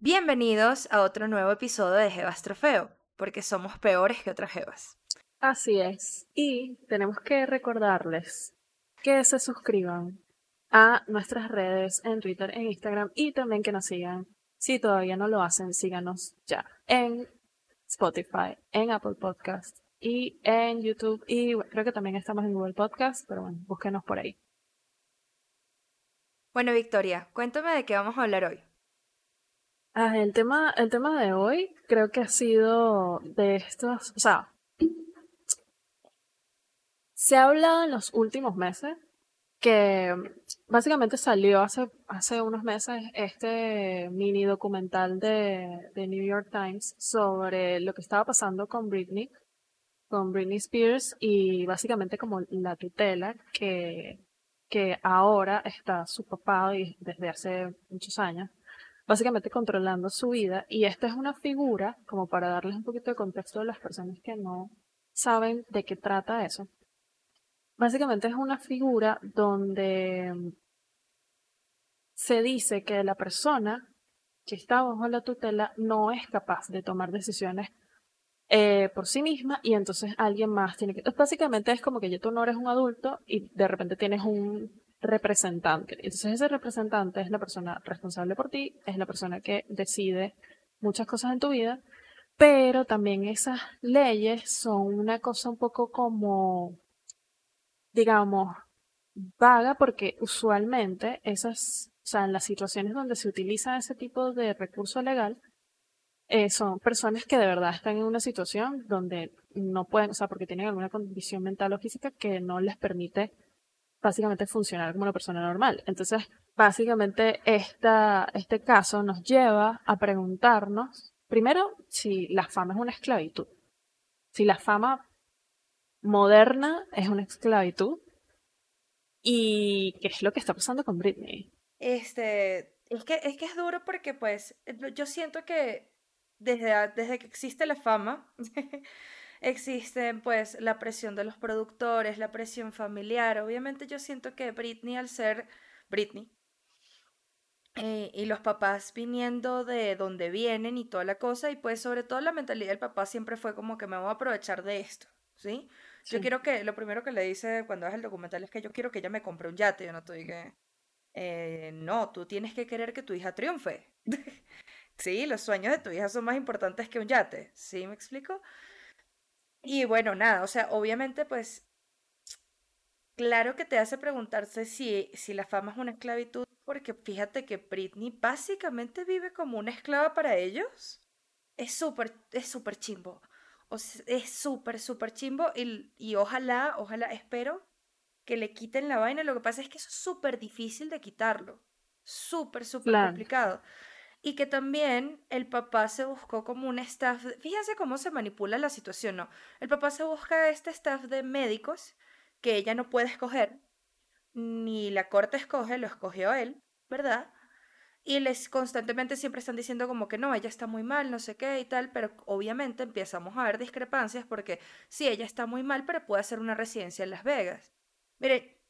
Bienvenidos a otro nuevo episodio de Jebas Trofeo, porque somos peores que otras Jebas. Así es. Y tenemos que recordarles que se suscriban a nuestras redes en Twitter, en Instagram y también que nos sigan. Si todavía no lo hacen, síganos ya en Spotify, en Apple Podcast y en YouTube y creo que también estamos en Google Podcast, pero bueno, búsquenos por ahí. Bueno, Victoria, cuéntame de qué vamos a hablar hoy. Ah, el tema, el tema de hoy creo que ha sido de estos, o sea, se ha hablado en los últimos meses que básicamente salió hace, hace unos meses este mini documental de, de New York Times sobre lo que estaba pasando con Britney, con Britney Spears y básicamente como la tutela que, que ahora está su papá y desde hace muchos años, básicamente controlando su vida. Y esta es una figura, como para darles un poquito de contexto a las personas que no saben de qué trata eso Básicamente es una figura donde se dice que la persona que está bajo la tutela no es capaz de tomar decisiones eh, por sí misma y entonces alguien más tiene que... Básicamente es como que ya tú no eres un adulto y de repente tienes un representante. Entonces ese representante es la persona responsable por ti, es la persona que decide muchas cosas en tu vida, pero también esas leyes son una cosa un poco como digamos, vaga porque usualmente esas, o sea, en las situaciones donde se utiliza ese tipo de recurso legal, eh, son personas que de verdad están en una situación donde no pueden, o sea, porque tienen alguna condición mental o física que no les permite básicamente funcionar como una persona normal. Entonces, básicamente esta, este caso nos lleva a preguntarnos, primero, si la fama es una esclavitud. Si la fama moderna es una esclavitud. ¿Y qué es lo que está pasando con Britney? Este, es que es, que es duro porque pues yo siento que desde, desde que existe la fama, existe pues la presión de los productores, la presión familiar. Obviamente yo siento que Britney al ser Britney eh, y los papás viniendo de donde vienen y toda la cosa y pues sobre todo la mentalidad del papá siempre fue como que me voy a aprovechar de esto, ¿sí? Yo quiero que, lo primero que le dice cuando hace el documental es que yo quiero que ella me compre un yate. Yo no estoy que. Eh, no, tú tienes que querer que tu hija triunfe. sí, los sueños de tu hija son más importantes que un yate. ¿Sí me explico? Y bueno, nada, o sea, obviamente, pues. Claro que te hace preguntarse si, si la fama es una esclavitud, porque fíjate que Britney básicamente vive como una esclava para ellos. Es súper, es súper chimbo. O es súper, súper chimbo y, y ojalá, ojalá, espero que le quiten la vaina. Lo que pasa es que es súper difícil de quitarlo. Súper, súper complicado. Y que también el papá se buscó como un staff. Fíjense cómo se manipula la situación, ¿no? El papá se busca este staff de médicos que ella no puede escoger, ni la corte escoge, lo escogió él, ¿verdad? y les constantemente siempre están diciendo como que no, ella está muy mal, no sé qué y tal, pero obviamente empezamos a ver discrepancias porque sí, ella está muy mal, pero puede hacer una residencia en Las Vegas. Mire,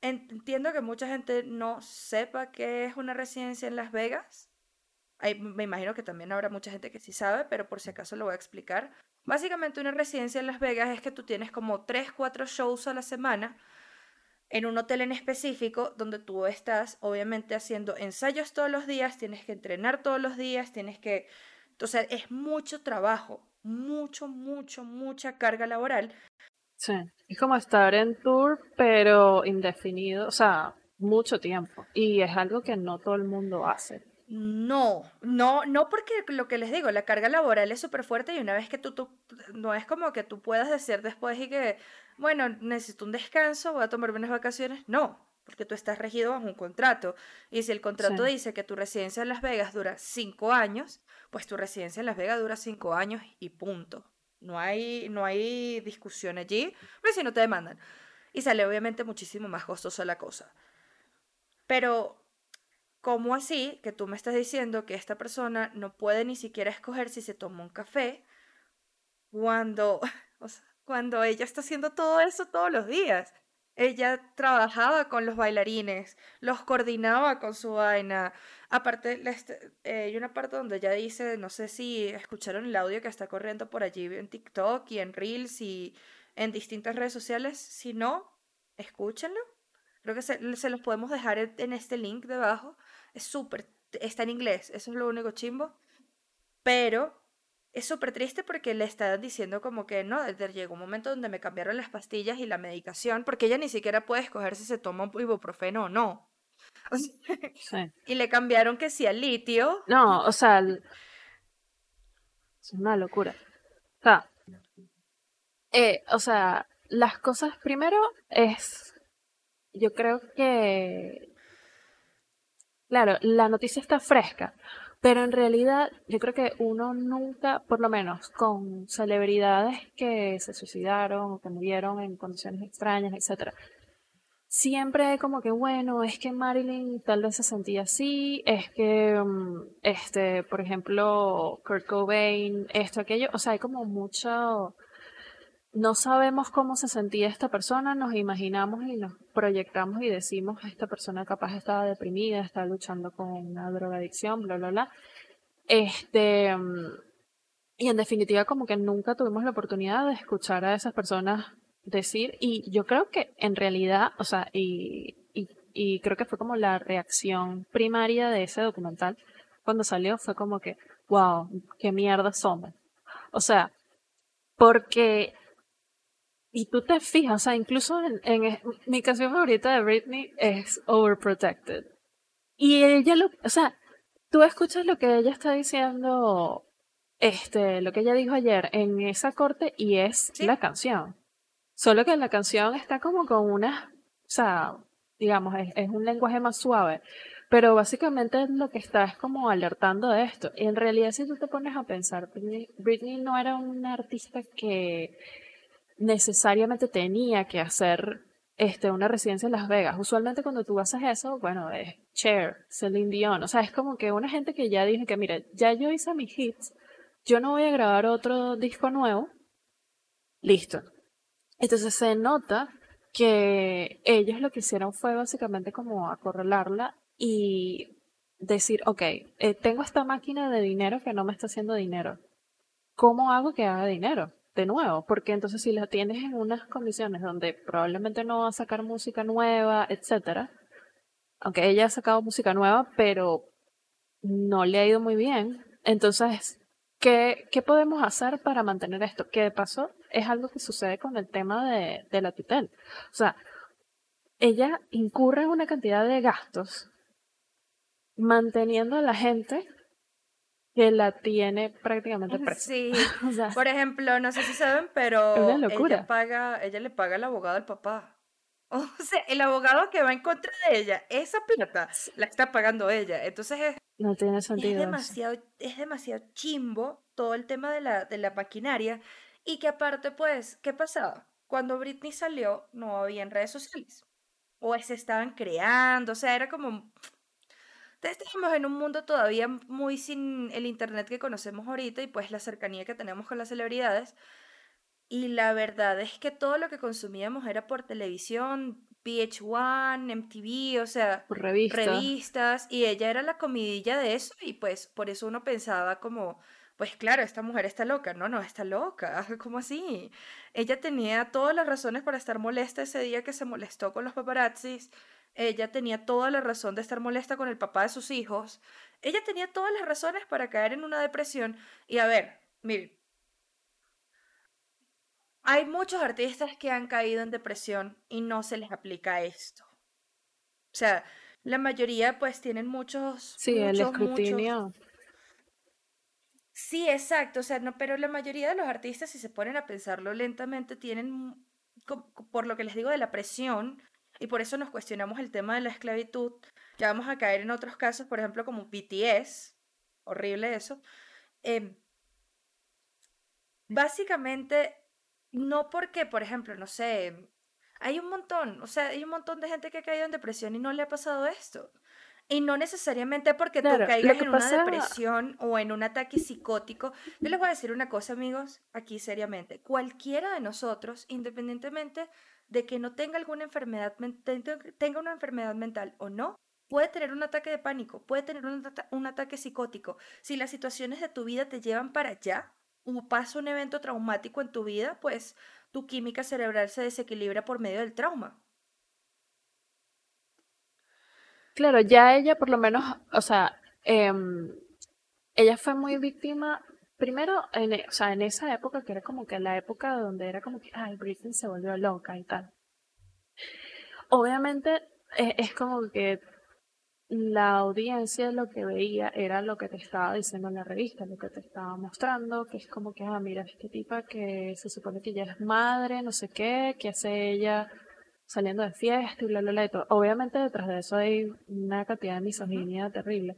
entiendo que mucha gente no sepa qué es una residencia en Las Vegas. Me imagino que también habrá mucha gente que sí sabe, pero por si acaso lo voy a explicar. Básicamente una residencia en Las Vegas es que tú tienes como 3, 4 shows a la semana en un hotel en específico donde tú estás obviamente haciendo ensayos todos los días, tienes que entrenar todos los días, tienes que... Entonces es mucho trabajo, mucho, mucho, mucha carga laboral. Sí, es como estar en tour, pero indefinido, o sea, mucho tiempo. Y es algo que no todo el mundo hace. No, no, no porque lo que les digo, la carga laboral es súper fuerte y una vez que tú, tú, no es como que tú puedas decir después y que, bueno, necesito un descanso, voy a tomarme unas vacaciones. No, porque tú estás regido bajo un contrato. Y si el contrato dice que tu residencia en Las Vegas dura cinco años, pues tu residencia en Las Vegas dura cinco años y punto. No hay, no hay discusión allí, porque si no te demandan. Y sale obviamente muchísimo más costosa la cosa. Pero ¿Cómo así que tú me estás diciendo que esta persona no puede ni siquiera escoger si se toma un café cuando, cuando ella está haciendo todo eso todos los días. Ella trabajaba con los bailarines, los coordinaba con su vaina. Aparte, eh, hay una parte donde ella dice, no sé si escucharon el audio que está corriendo por allí en TikTok y en Reels y en distintas redes sociales. Si no, escúchenlo. Creo que se, los podemos dejar en este link debajo. Es súper, está en inglés, eso es lo único chimbo. Pero es súper triste porque le están diciendo como que no, llegó un momento donde me cambiaron las pastillas y la medicación, porque ella ni siquiera puede escoger si se toma ibuprofeno o no. Y le cambiaron que sí al litio. No, o sea, es una locura. O sea, eh, o sea, las cosas primero es, yo creo que, claro, la noticia está fresca, pero en realidad yo creo que uno nunca, por lo menos con celebridades que se suicidaron o que murieron en condiciones extrañas, etcétera, siempre como que bueno, es que Marilyn tal vez se sentía así, es que mm, este, por ejemplo, Kurt Cobain, esto, aquello, o sea, hay como mucho no sabemos cómo se sentía esta persona, nos imaginamos y nos proyectamos y decimos, esta persona capaz estaba deprimida, estaba luchando con una drogadicción, bla, bla, bla. Este, y en definitiva como que nunca tuvimos la oportunidad de escuchar a esas personas decir, y yo creo que en realidad, o sea, y, y creo que fue como la reacción primaria de ese documental cuando salió, fue como que, wow, qué mierda somos. O sea, porque y tú te fijas, o sea, incluso en, mi canción favorita de Britney es Overprotected. Y ella lo, o sea, tú escuchas lo que ella está diciendo, este, lo que ella dijo ayer en esa corte y es la canción. Solo que la canción está como con una, o sea, digamos, es, un lenguaje más suave. Pero básicamente lo que está es como alertando de esto. Y en realidad, si tú te pones a pensar, Britney no era una artista que necesariamente tenía que hacer este, una residencia en Las Vegas. Usualmente cuando tú haces eso, bueno, es Cher, Celine Dion, o sea, es como que una gente que ya dice que, mire, ya yo hice mis hits, yo no voy a grabar otro disco nuevo, listo. Entonces se nota que ellos lo que hicieron fue básicamente como acorralarla y decir, ok, eh, tengo esta máquina de dinero que no me está haciendo dinero. ¿Cómo hago que haga dinero? De nuevo, porque entonces si la tienes en unas condiciones donde probablemente no va a sacar música nueva, etcétera, aunque ella ha sacado música nueva, pero no le ha ido muy bien, entonces, ¿qué, qué podemos hacer para mantener esto? Que de paso es algo que sucede con el tema de, de la tutela. O sea, ella incurre en una cantidad de gastos manteniendo a la gente que la tiene prácticamente presa. Sí. Por ejemplo, no sé si saben, pero ella paga, ella le paga al abogado al papá. O sea, el abogado que va en contra de ella, esa plata la está pagando ella. Entonces es, no tiene sentido. Es demasiado, es demasiado chimbo todo el tema de la, de la maquinaria. Y que aparte, pues, ¿qué pasaba? Cuando Britney salió, no había en redes sociales. O se estaban creando, o sea, era como estamos en un mundo todavía muy sin el internet que conocemos ahorita y pues la cercanía que tenemos con las celebridades. Y la verdad es que todo lo que consumíamos era por televisión, VH1, MTV, o sea, revistas. Y ella era la comidilla de eso y pues por eso uno pensaba como, pues claro, esta mujer está loca. No, no, está loca. ¿Cómo así? Ella tenía todas las razones para estar molesta ese día que se molestó con los paparazzis ella tenía toda la razón de estar molesta con el papá de sus hijos. Ella tenía todas las razones para caer en una depresión. Y a ver, miren, hay muchos artistas que han caído en depresión y no se les aplica esto. O sea, la mayoría pues tienen muchos... Sí, el escrutinio. Sí, exacto, o sea, no, pero la mayoría de los artistas, si se ponen a pensarlo lentamente, tienen, por lo que les digo de la presión, y por eso nos cuestionamos el tema de la esclavitud. Ya vamos a caer en otros casos, por ejemplo, como BTS, horrible eso. Em, básicamente, no porque, por ejemplo, no sé, hay un montón, o sea, hay un montón de gente que ha caído en depresión y no le ha pasado esto. Y no necesariamente porque tú caigas en una depresión o en un ataque psicótico. Yo les voy a decir una cosa, amigos, aquí seriamente. Cualquiera de nosotros, independientemente de que no tenga alguna enfermedad, tenga una enfermedad mental o no, puede tener un ataque de pánico, puede tener un, ataque psicótico. Si las situaciones de tu vida te llevan para allá, o pasa un evento traumático en tu vida, pues tu química cerebral se desequilibra por medio del trauma. Claro, ya ella por lo menos, o sea, em, ella fue muy víctima, primero, en, e, o sea, en esa época, que era como que la época donde era como que, ay, Britney se volvió loca y tal. Obviamente e, es como que la audiencia lo que veía era lo que te estaba diciendo en la revista, lo que te estaba mostrando, que es como que, ah, mira, esta tipa que se supone que ya es madre, no sé qué, que hace ella saliendo de fiesta y bla, bla, bla, y todo. Obviamente detrás de eso hay una cantidad de misoginia terrible.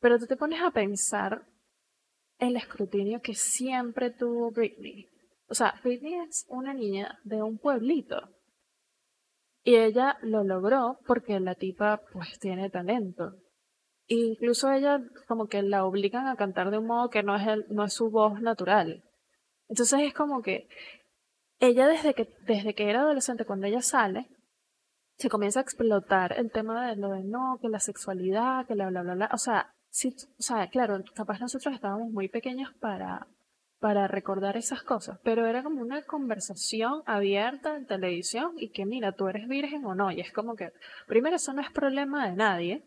Pero tú te pones a pensar el escrutinio que siempre tuvo Britney. O sea, Britney es una niña de un pueblito. Y ella lo logró porque la tipa pues tiene talento. incluso ella como que la obligan a cantar de un modo que no es, el, no es su voz natural. Entonces es como que ella desde que, desde que era adolescente, cuando ella sale, se comienza a explotar el tema de lo de no, que la sexualidad, que la bla bla bla. O sea, sí, o sea, claro, capaz nosotros estábamos muy pequeños para, para recordar esas cosas, pero era como una conversación abierta en televisión y que mira, tú eres virgen o no, y es como que, primero, eso no es problema de nadie.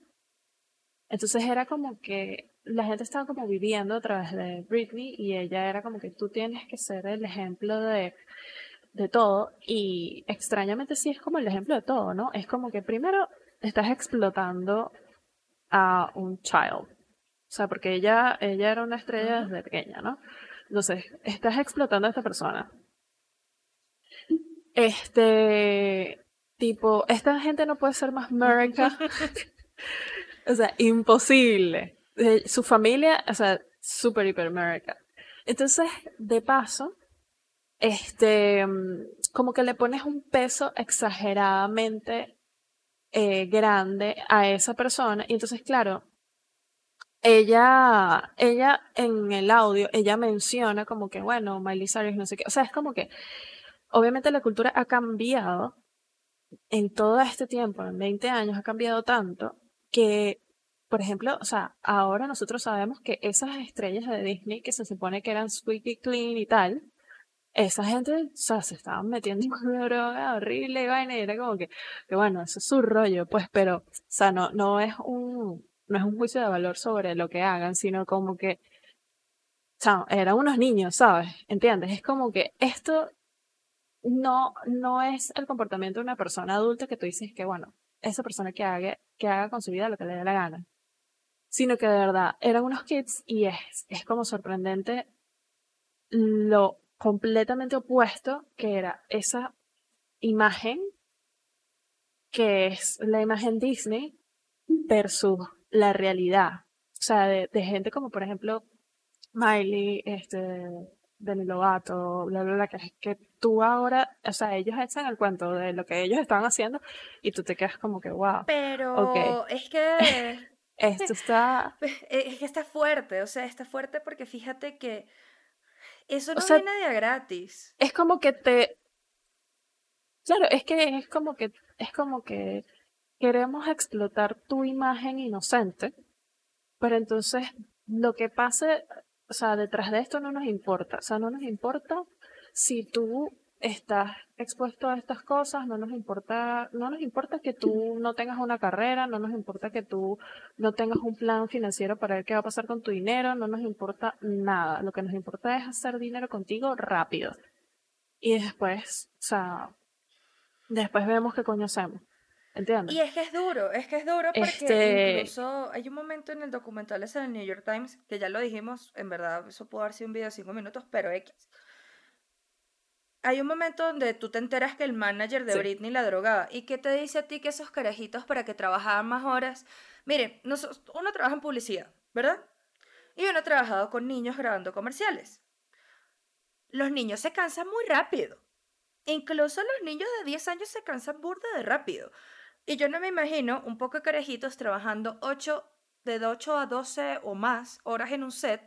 Entonces era como que la gente estaba como viviendo a través de Britney y ella era como que tú tienes que ser el ejemplo de de todo y extrañamente sí es como el ejemplo de todo, ¿no? Es como que primero estás explotando a un child. O sea, porque ella, ella era una estrella desde pequeña, ¿no? Entonces, estás explotando a esta persona. Este tipo, esta gente no puede ser más America. o sea, imposible. Eh, su familia, o sea, super hiper America. Entonces, de paso, este, como que le pones un peso exageradamente eh, grande a esa persona. Y entonces, claro, ella, ella en el audio, ella menciona como que, bueno, Miley Cyrus, no sé qué. O sea, es como que, obviamente la cultura ha cambiado en todo este tiempo, en 20 años, ha cambiado tanto que, por ejemplo, o sea, ahora nosotros sabemos que esas estrellas de Disney que se supone que eran squeaky clean y tal, esa gente, o sea, se estaban metiendo en una droga horrible y vaina, y era como que, que bueno, eso es su rollo, pues, pero, o sea, no, no es un, no es un juicio de valor sobre lo que hagan, sino como que, o eran unos niños, ¿sabes? ¿Entiendes? Es como que esto no, no es el comportamiento de una persona adulta que tú dices que, bueno, esa persona que haga, que haga con su vida lo que le dé la gana. Sino que de verdad eran unos kids y es, es como sorprendente lo completamente opuesto, que era esa imagen, que es la imagen Disney, versus la realidad. O sea, de, gente como, por ejemplo, Miley, este, Demi Lovato, bla, bla, bla, que, que tú ahora, o sea, ellos echan el cuento de lo que ellos estaban haciendo y tú te quedas como que, wow. Pero es que... Esto está... Es que está fuerte, o sea, está fuerte porque fíjate que eso no viene de gratis. Es como que te. Claro, es que es como que es como que queremos explotar tu imagen inocente, pero entonces lo que pase, o sea, detrás de esto no nos importa. O sea, no nos importa si tú estás expuesto a estas cosas, no nos importa, no nos importa que tú no tengas una carrera, no nos importa que tú no tengas un plan financiero para ver qué va a pasar con tu dinero, no nos importa nada. Lo que nos importa es hacer dinero contigo rápido. Y después, o sea, después vemos qué coño hacemos. ¿Entiendes? Y es que es duro, es que es duro porque este incluso hay un momento en el documental ese del New York Times, que ya lo dijimos, en verdad, eso pudo haber sido un video de cinco minutos, pero X hay un momento donde tú te enteras que el manager de Britney la drogaba. ¿Y qué te dice a ti que esos carajitos para que trabajaban más horas? Miren, uno trabaja en publicidad, ¿verdad? Y uno ha trabajado con niños grabando comerciales. Los niños se cansan muy rápido. Incluso los niños de 10 años se cansan burda de rápido. Y yo no me imagino un poco de carejitos trabajando 8, de 8 a 12 o más horas en un set.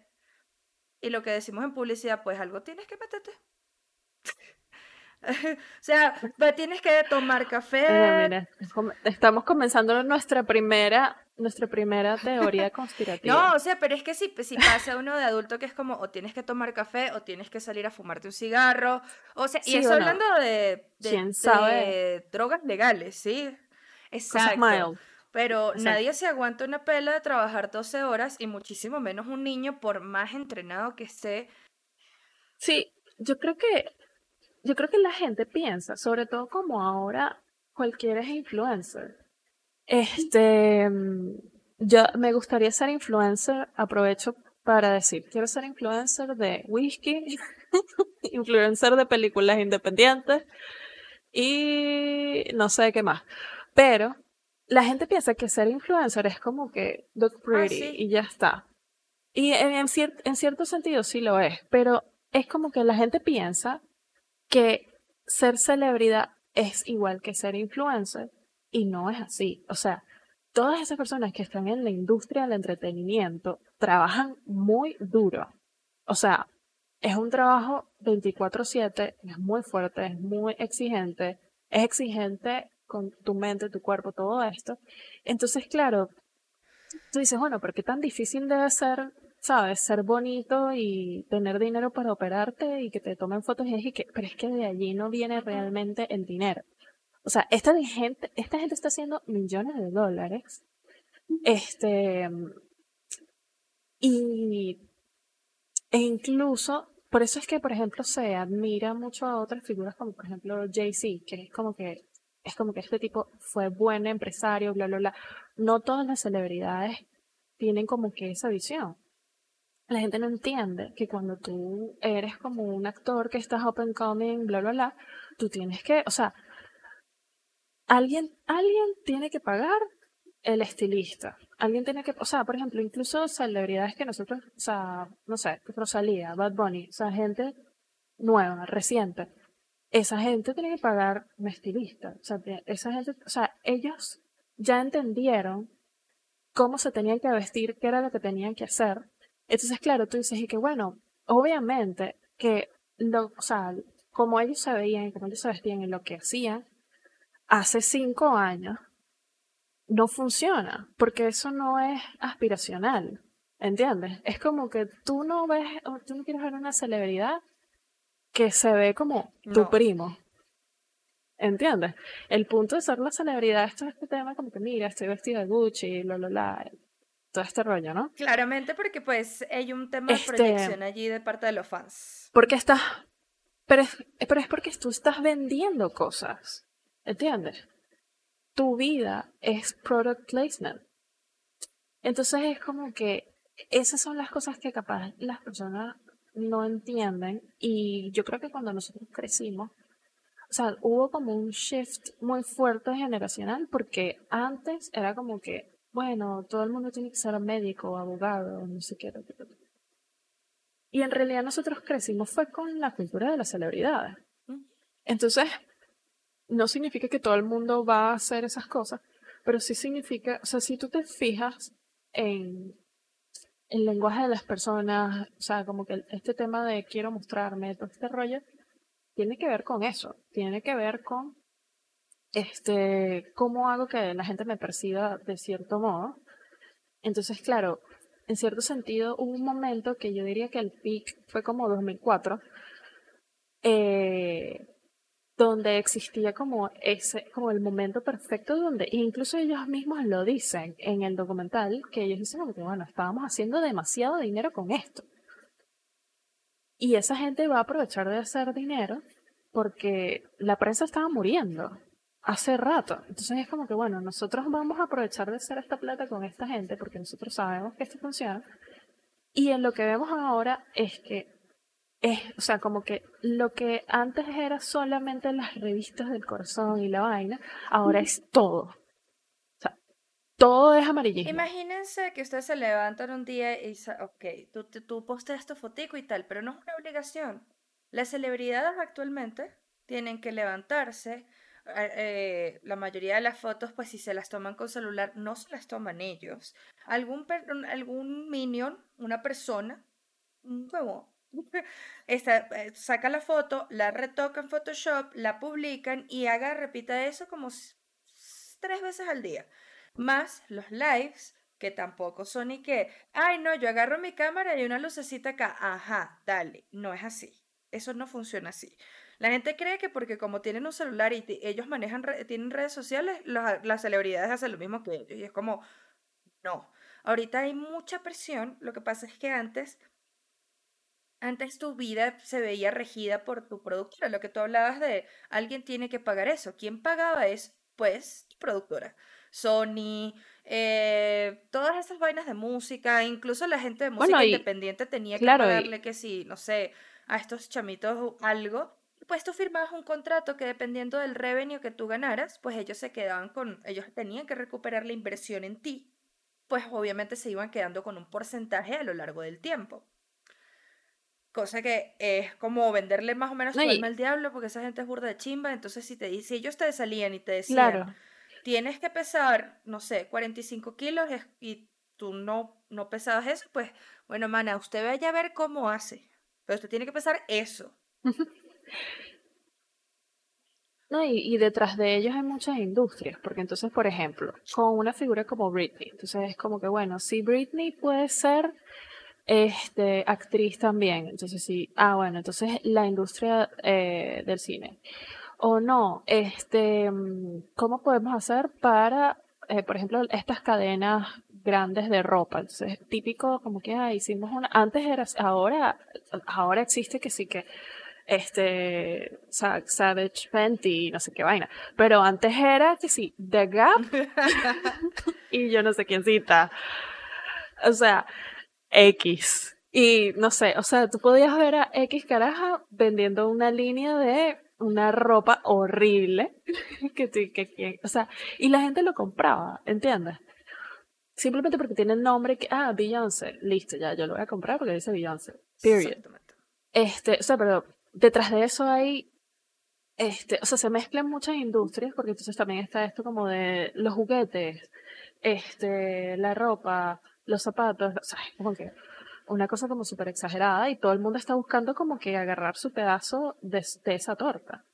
Y lo que decimos en publicidad, pues algo tienes que meterte. o sea, tienes que tomar café. estamos comenzando nuestra primera nuestra primera teoría conspirativa. No, o sea, pero es que si, si pasa uno de adulto que es como o tienes que tomar café o tienes que salir a fumarte un cigarro, o sea, y eso hablando de, de, drogas legales, ¿sí? Exacto. Pero nadie se aguanta una pela de trabajar 12 horas y muchísimo menos un niño por más entrenado que esté. Sí, yo creo que yo creo que la gente piensa, sobre todo como ahora cualquiera es influencer. Este, yo me gustaría ser influencer, aprovecho para decir, quiero ser influencer de whisky, influencer de películas independientes y no sé qué más. Pero la gente piensa que ser influencer es como que look ah, pretty y ya está. Y en, en, en cierto sentido sí lo es, pero es como que la gente piensa que ser celebridad es igual que ser influencer y no es así. O sea, todas esas personas que están en la industria del entretenimiento trabajan muy duro. O sea, es un trabajo 24/7, es muy fuerte, es muy exigente, es exigente con tu mente, tu cuerpo, todo esto. Entonces, claro, tú dices, bueno, pero qué tan difícil debe ser, sabes, ser bonito y tener dinero para operarte y que te tomen fotos y es que, pero es que de allí no viene realmente el dinero. O sea, esta gente, esta gente está haciendo millones de dólares. Este. Y. E incluso, por eso es que, por ejemplo, se admira mucho a otras figuras como, por ejemplo, Jay-Z, que es como que. Es como que este tipo fue buen empresario, bla, bla, bla. No todas las celebridades tienen como que esa visión. La gente no entiende que cuando tú eres como un actor que estás open coming, bla, bla, bla, tú tienes que, o sea, alguien, alguien tiene que pagar el estilista. Alguien tiene que, o sea, por ejemplo, incluso celebridades que nosotros, o sea, no sé, Rosalía, Bad Bunny, o sea, gente nueva, reciente. Esa gente tiene que pagar un. O sea, esa gente, o sea, ellos ya entendieron cómo se tenían que vestir, qué era lo que tenían que hacer. Entonces, claro, tú dices, y que bueno, obviamente que, lo, o sea, como ellos se veían, como ellos se vestían y lo que hacían, hace cinco años no funciona, porque eso no es aspiracional, ¿entiendes? Es como que tú no ves, tú no quieres ver una celebridad que se ve como tu primo. ¿Entiendes? El punto de ser la celebridad, es este tema como que mira, estoy vestida de Gucci, lo, lo, la, todo este rollo, ¿no? Claramente porque pues hay un tema de este proyección allí de parte de los fans. Porque estás, pero pero es porque tú estás vendiendo cosas. ¿Entiendes? Tu vida es product placement. Entonces es como que esas son las cosas que capaz las personas no entienden y yo creo que cuando nosotros crecimos, o sea, hubo como un shift muy fuerte generacional porque antes era como que, bueno, todo el mundo tiene que ser médico, abogado, no sé qué. Y en realidad nosotros crecimos fue con la cultura de las celebridades. Entonces, no significa que todo el mundo va a hacer esas cosas, pero sí significa, o sea, si tú te fijas en el lenguaje de las personas, o sea, como que este tema de quiero mostrarme, todo este rollo, tiene que ver con eso, tiene que ver con este, cómo hago que la gente me perciba de cierto modo. Entonces, claro, en cierto sentido hubo un momento que yo diría que el peak fue como 2004, eh, donde existía como ese, como el momento perfecto donde, incluso ellos mismos lo dicen en el documental, que ellos dicen bueno, estábamos haciendo demasiado dinero con esto. Y esa gente va a aprovechar de hacer dinero porque la prensa estaba muriendo hace rato. Entonces es como que, bueno, nosotros vamos a aprovechar de hacer esta plata con esta gente porque nosotros sabemos que esto funciona. Y en lo que vemos ahora es que es, o sea, como que lo que antes era solamente las revistas del corazón y la vaina, ahora es todo. O sea, todo es amarillismo. Imagínense que ustedes se levantan un día y dicen, ok, tú, tú posteas tu fotico y tal, pero no es una obligación. Las celebridades actualmente tienen que levantarse, eh, la mayoría de las fotos, pues si se las toman con celular, no se las toman ellos. Algún, algún minion, una persona, un huevo, esta, eh, saca la foto, la retoca en Photoshop, la publican y haga, repita eso como tres veces al día. Más los lives, que tampoco son y que, ay no, yo agarro mi cámara y una lucecita acá, ajá, dale, no es así. Eso no funciona así. La gente cree que porque como tienen un celular y ellos manejan, tienen redes sociales, las celebridades hacen lo mismo que ellos. Y es como, no. Ahorita hay mucha presión. Lo que pasa es que antes, antes tu vida se veía regida por tu productora. Lo que tú hablabas de alguien tiene que pagar eso. ¿Quién pagaba es, pues, tu productora? Sony, eh, todas esas vainas de música, incluso la gente de música independiente tenía que pagarle que si, no sé, a estos chamitos algo, pues tú firmabas un contrato que dependiendo del revenue que tú ganaras, pues ellos se quedaban con, ellos tenían que recuperar la inversión en ti, pues obviamente se iban quedando con un porcentaje a lo largo del tiempo. Cosa que es como venderle más o menos tu alma al diablo, porque esa gente es burda de chimba, entonces si, te, si ellos te salían y te decían, tienes que pesar, no sé, 45 kilos y tú no, no pesabas eso, pues bueno, mana, usted vaya a ver cómo hace. Pero usted tiene que pensar eso. No, y, detrás de ellos hay muchas industrias, porque entonces, por ejemplo, con una figura como Britney, entonces es como que, bueno, si Britney puede ser este, actriz también, entonces sí, ah, bueno, entonces la industria eh, del cine. O no, este, ¿cómo podemos hacer para, eh, por ejemplo, estas cadenas grandes de ropa. Entonces, típico como que ah, hicimos una, antes era, ahora, ahora existe que sí que este Savage Fenty, no sé qué vaina, pero antes era que sí, The Gap y yo no sé quién cita. O sea, X. Y no sé, o sea, tú podías ver a X caraja vendiendo una línea de una ropa horrible que, que, que, o sea, y la gente lo compraba, ¿entiendes? Simplemente porque tiene el nombre que, ah, Beyoncé, listo, ya, yo lo voy a comprar porque dice Beyoncé, period. Este, o sea, pero detrás de eso hay, este, o sea, se mezclan muchas industrias porque entonces también está esto como de los juguetes, este, la ropa, los zapatos, o sea, como que una cosa como súper exagerada y todo el mundo está buscando como que agarrar su pedazo de, esa torta.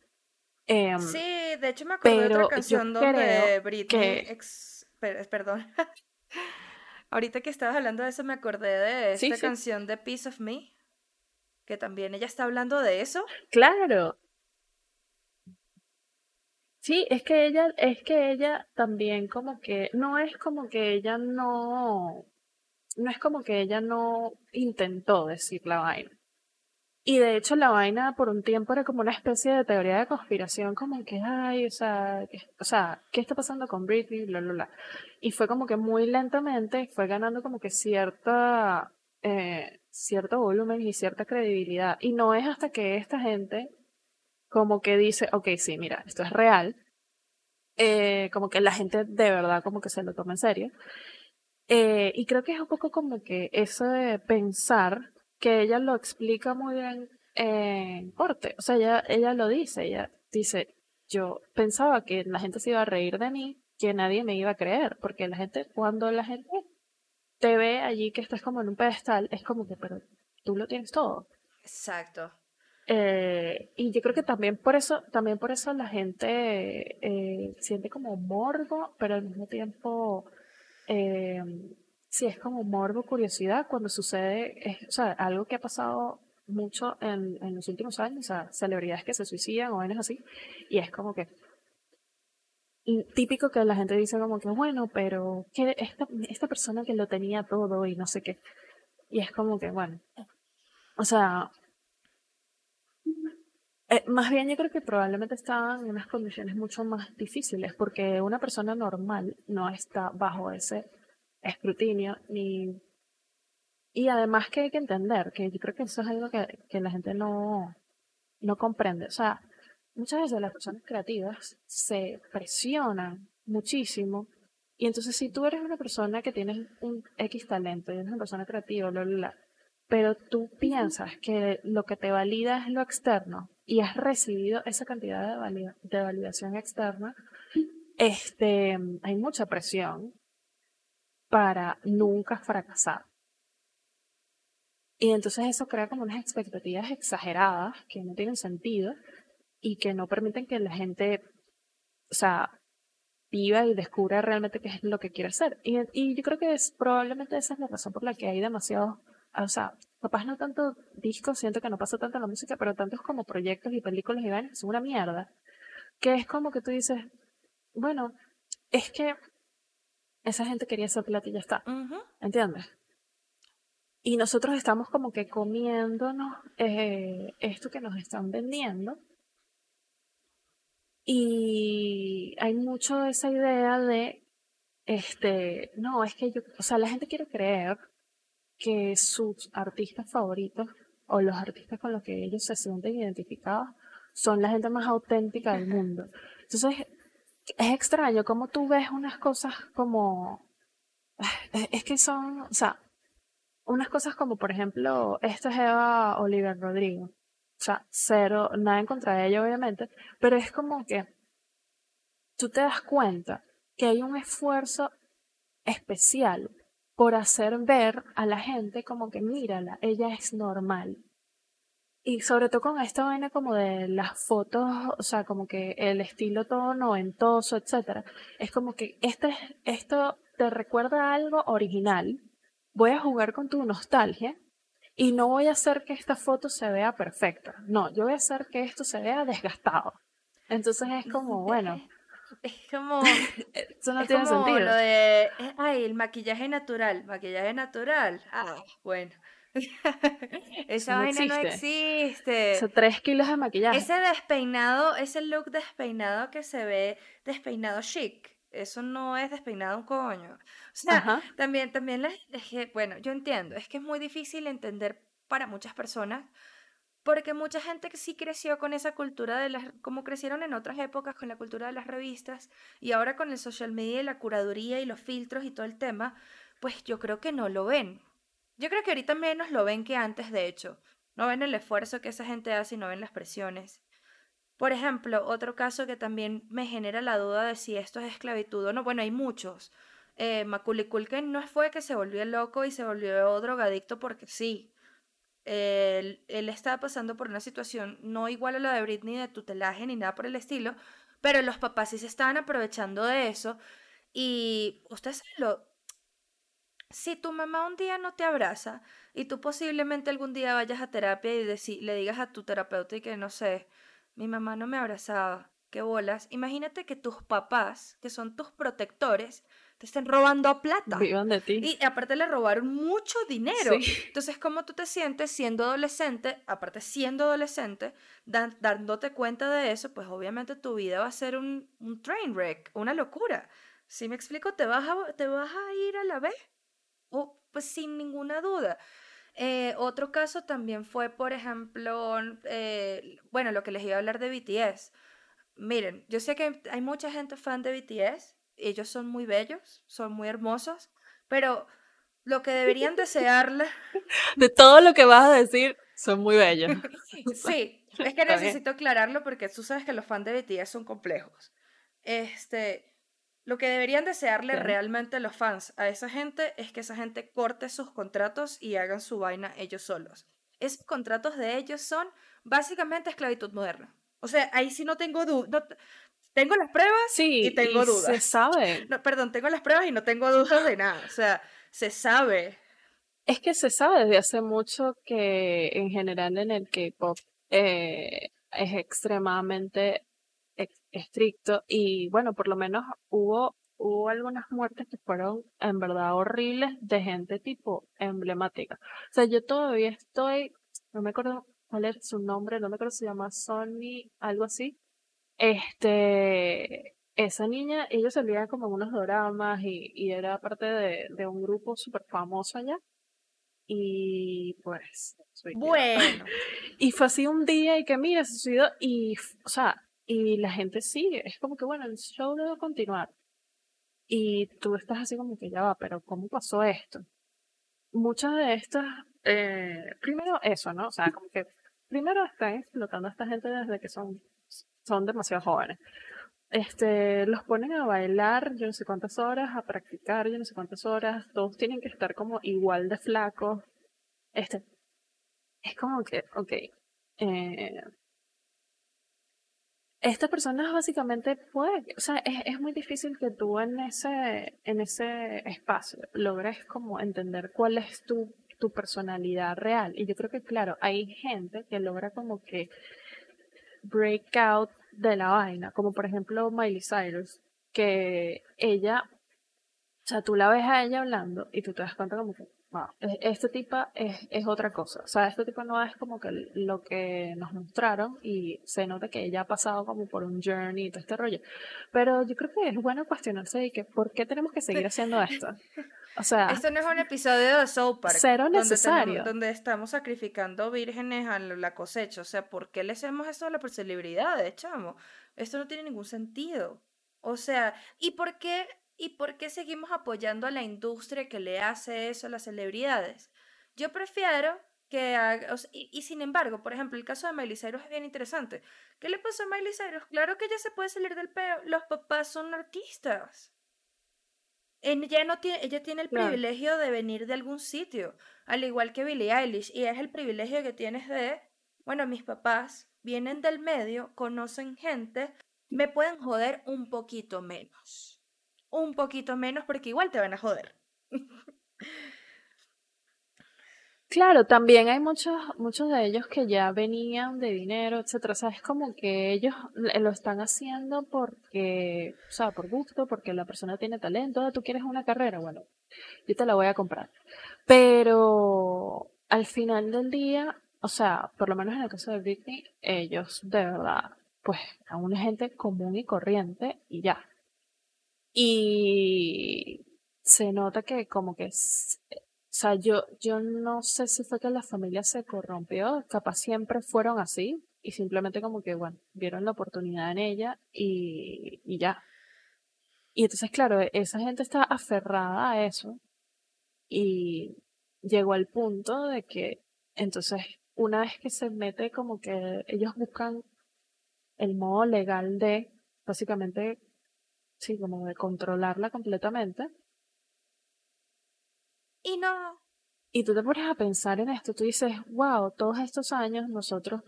Em, sí, de hecho me acuerdo de otra canción donde Britney, perdón, Ahorita que estabas hablando de eso, me acordé de esta canción de Piece of Me, que también ella está hablando de eso. Claro. Sí, es que ella, es que ella también como que, no es como que ella no, no es como que ella no intentó decir la vaina. Y de hecho la vaina por un tiempo era como una especie de teoría de conspiración, como que, ay, o sea, o sea, ¿qué está pasando con Britney? Bla. Y fue como que muy lentamente fue ganando como que cierta, eh, cierto volumen y cierta credibilidad. Y no es hasta que esta gente como que dice, ok, sí, mira, esto es real, eh, como que la gente de verdad como que se lo toma en serio. Eh, y creo que es un poco como que eso de pensar que ella lo explica muy bien en corte. O sea, ella, ella lo dice, ella dice, yo pensaba que la gente se iba a reír de mí, que nadie me iba a creer, porque la gente, cuando la gente te ve allí que estás como en un pedestal, es como que, pero tú lo tienes todo. Exacto. Eh, y yo creo que también por eso, también por eso la gente eh, siente como morbo, pero al mismo tiempo eh, sí es como morbo, curiosidad cuando sucede, o sea, algo que ha pasado mucho en, en, los últimos años, o sea, celebridades que se suicidan o vainas así, y es como que típico que la gente dice como que, bueno, pero que esta, esta persona que lo tenía todo y no sé qué, y es como que, bueno, o sea, eh, más bien yo creo que probablemente estaban en unas condiciones mucho más difíciles, porque una persona normal no está bajo ese escrutinio ni y además que hay que entender que yo creo que eso es algo que, que la gente no, no comprende. O sea, muchas veces las personas creativas se presionan muchísimo y entonces si tú eres una persona que tienes un X talento y eres una persona creativa, bla, bla, bla, pero tú piensas que lo que te valida es lo externo y has recibido esa cantidad de, de validación externa, este, hay mucha presión para nunca fracasar. Y entonces eso crea como unas expectativas exageradas que no tienen sentido y que no permiten que la gente, o sea, viva y descubra realmente qué es lo que quiere hacer. Y, y yo creo que es probablemente esa es la razón por la que hay demasiados, o sea, capaz no tanto discos, siento que no pasa tanto en la música, pero tantos como proyectos y películas y vainas son una mierda. Que es como que tú dices, bueno, es que esa gente quería hacer plata y ya está. ¿Entiendes? Y nosotros estamos como que comiéndonos eh, esto que nos están vendiendo. Y hay mucho esa idea de, este, no, es que yo, o sea, la gente quiere creer que sus artistas favoritos o los artistas con los que ellos se sienten identificados son la gente más auténtica del mundo. Entonces, es extraño cómo tú ves unas cosas como... Es que son, o sea, unas cosas como, por ejemplo, esta es Eva Oliver Rodrigo. O sea, cero, nada en contra de ella, obviamente, pero es como que tú te das cuenta que hay un esfuerzo especial por hacer ver a la gente como que mírala, ella es normal. Y sobre todo con esta vaina como de las fotos, o sea, como que el estilo todo noventoso, etcétera, es como que este, esto te recuerda a algo original. Voy a jugar con tu nostalgia y no voy a hacer que esta foto se vea perfecta. No, yo voy a hacer que esto se vea desgastado. Entonces es como, bueno, es como. Eso no es tiene como sentido. lo de. eh, Ay, el maquillaje natural. Maquillaje natural. Ah, bueno. Esa no vaina no existe. existe. O sea, tres kilos de maquillaje. Ese despeinado, ese look despeinado que se ve despeinado chic. Eso no es despeinado un coño. O sea, Ajá. también, también la- es que, bueno, yo entiendo, es que es muy difícil entender para muchas personas, porque mucha gente que sí creció con esa cultura de las, como crecieron en otras épocas con la cultura de las revistas, y ahora con el social media y la curaduría y los filtros y todo el tema, pues yo creo que no lo ven. Yo creo que ahorita menos lo ven que antes, de hecho. No ven el esfuerzo que esa gente hace y no ven las presiones. Por ejemplo, otro caso que también me genera la duda de si esto es esclavitud o no. Bueno, hay muchos. Eh, no fue que se volvió loco y se volvió drogadicto porque sí. Él, él estaba pasando por una situación no igual a la de Britney de tutelaje ni nada por el estilo, pero los papás sí se estaban aprovechando de eso. Y ustedes lo, si tu mamá un día no te abraza y tú posiblemente algún día vayas a terapia y le digas a tu terapeuta y que no sé, mi mamá no me abrazaba, qué bolas, imagínate que tus papás, que son tus protectores, te estén robando plata. Vivan de ti. Y aparte le robaron mucho dinero. Sí. Entonces, ¿cómo tú te sientes siendo adolescente? Aparte, siendo adolescente, dan- dándote cuenta de eso, pues obviamente tu vida va a ser un, un train wreck, una locura. Si me explico, te vas a, te vas a ir a la vez. O, pues sin ninguna duda. Eh, otro caso también fue, por ejemplo, eh, bueno, lo que les iba a hablar de BTS. Miren, yo sé que hay mucha gente fan de BTS, ellos son muy bellos, son muy hermosos, pero lo que deberían desearle, De todo lo que vas a decir, son muy bellos. sí, es que necesito aclararlo porque tú sabes que los fans de BTS son complejos. Este, lo que deberían desearle realmente los fans a esa gente es que esa gente corte sus contratos y hagan su vaina ellos solos. Esos contratos de ellos son básicamente esclavitud moderna. O sea, ahí sí no tengo dudas. Tengo las pruebas Sí, y tengo se dudas. sabe. No, perdón, tengo las pruebas y no tengo dudas de nada. O sea, se sabe. Es que se sabe desde hace mucho que en general en el K-pop eh, es extremadamente ex- estricto y bueno, por lo menos hubo, hubo algunas muertes que fueron en verdad horribles de gente tipo emblemática. O sea, yo todavía estoy, no me acuerdo cuál es su nombre, no me acuerdo si se llama Sonny, algo así. Este, esa niña, ella salía como en unos doramas y, y era parte de, de un grupo súper famoso allá. Y pues, suicidó. Bueno, Y fue así un día y que mira, se suicidó y, o sea, y la gente sigue. Es como que bueno, el show debe continuar. Y tú estás así como que ya va, pero ¿cómo pasó esto? Muchas de estas eh, primero eso, ¿no? O sea, como que primero están explotando a esta gente desde que son, son demasiado jóvenes. Este, los ponen a bailar yo no sé cuántas horas, a practicar yo no sé cuántas horas, todos tienen que estar como igual de flacos. Este, es como que, ok, eh, estas personas básicamente pueden, o sea, es, es, muy difícil que tú en ese, en ese espacio logres como entender cuál es tu, tu personalidad real. Y yo creo que, claro, hay gente que logra como que break out de la vaina, como por ejemplo Miley Cyrus, que ella, o sea, tú la ves a ella hablando y tú te das cuenta como que este tipo es, es, otra cosa. O sea, este tipo no es como que lo que nos mostraron y se nota que ella ha pasado como por un journey y todo este rollo. Pero yo creo que es bueno cuestionarse de que por qué tenemos que seguir haciendo esto. O sea, esto no es un episodio de Soul Park. Cero necesario. Donde, estamos sacrificando vírgenes a la cosecha. O sea, ¿por qué le hacemos esto a las celebridades, chamo? Esto no tiene ningún sentido. O sea, ¿y por qué ¿Y por qué seguimos apoyando a la industria que le hace eso a las celebridades? Yo prefiero que haga, y, sin embargo, por ejemplo, el caso de Miley Cyrus es bien interesante. ¿Qué le pasó a Miley Cyrus? Claro que ella se puede salir del peo. Los papás son artistas. Ella, no tiene, ella tiene el privilegio de venir de algún sitio, al igual que Billie Eilish, y es el privilegio que tienes de, bueno, mis papás vienen del medio, conocen gente, me pueden joder un poquito menos un poquito menos porque igual te van a joder. Claro, también hay muchos, muchos de ellos que ya venían de dinero, etcétera. O sea, es como que ellos lo están haciendo porque, o sea, por gusto, porque la persona tiene talento. Ah, tú quieres una carrera, bueno, yo te la voy a comprar. Pero al final del día, o sea, por lo menos en el caso de Britney, ellos de verdad, pues, a una gente común y corriente y ya. Y se nota que como que, sea, yo, yo no sé si fue que la familia se corrompió, capaz siempre fueron así y simplemente como que, bueno, vieron la oportunidad en ella y, y ya. Y entonces, claro, esa gente está aferrada a eso y llegó al punto de que entonces una vez que se mete como que ellos buscan el modo legal de básicamente sí, como de controlarla completamente. Y no. Y tú te pones a pensar en esto, tú dices, wow, todos estos años nosotros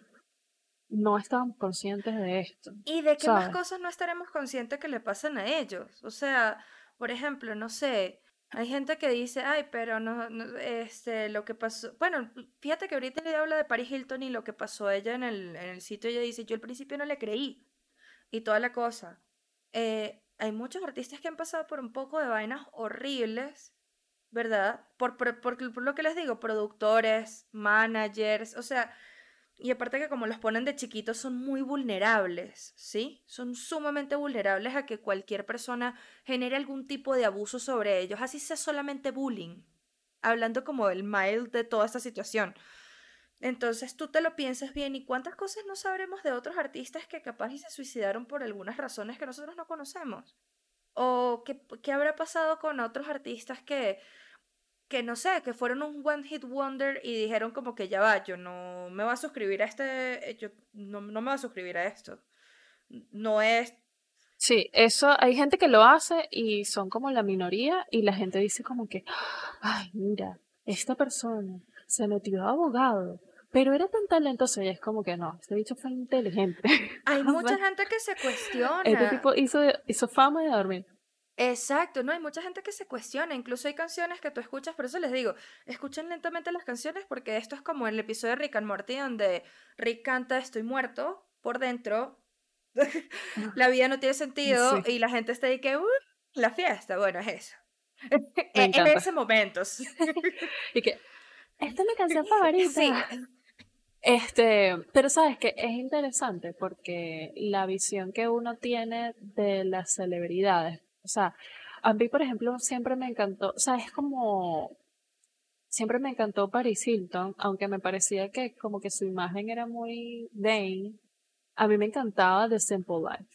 no estábamos conscientes de esto. ¿Y de qué más cosas no estaremos conscientes que le pasan a ellos? O sea, por ejemplo, no sé, hay gente que dice, ay, pero no, este, lo que pasó, bueno, fíjate que ahorita le habla de Paris Hilton y lo que pasó a ella en el, en el sitio, ella dice, yo al principio no le creí y toda la cosa. Eh, hay muchos artistas que han pasado por un poco de vainas horribles, ¿verdad? Por, por, lo que les digo, productores, managers, o sea, y aparte que como los ponen de chiquitos son muy vulnerables, ¿sí? Son sumamente vulnerables a que cualquier persona genere algún tipo de abuso sobre ellos, así sea solamente bullying, hablando como el mild de toda esta situación. Entonces tú te lo piensas bien y cuántas cosas no sabremos de otros artistas que capaz y se suicidaron por algunas razones que nosotros no conocemos. O qué, qué habrá pasado con otros artistas que, que no sé, que fueron un one hit wonder y dijeron como que ya va, yo no me voy a suscribir a este, yo no, no me voy a suscribir a esto. No es Sí, eso hay gente que lo hace y son como la minoría y la gente dice como que, ay, mira, esta persona se metió a abogado pero era tan talentoso y es como que no, este bicho fue inteligente. Hay mucha gente que se cuestiona. Este tipo hizo, hizo fama de dormir. Exacto, no hay mucha gente que se cuestiona, incluso hay canciones que tú escuchas, por eso les digo, escuchen lentamente las canciones porque esto es como el episodio de Rick and Morty donde Rick canta Estoy muerto por dentro, la vida no tiene sentido y la gente está ahí que, uh, la fiesta, bueno, es eso. en ese momento. y que, esta es mi canción favorita. Sí. Este, pero sabes que es interesante porque la visión que uno tiene de las celebridades, o sea, a mí, por ejemplo, siempre me encantó, o sea, es como, siempre me encantó Paris Hilton, aunque me parecía que como que su imagen era muy vain, a mí me encantaba The Simple Life.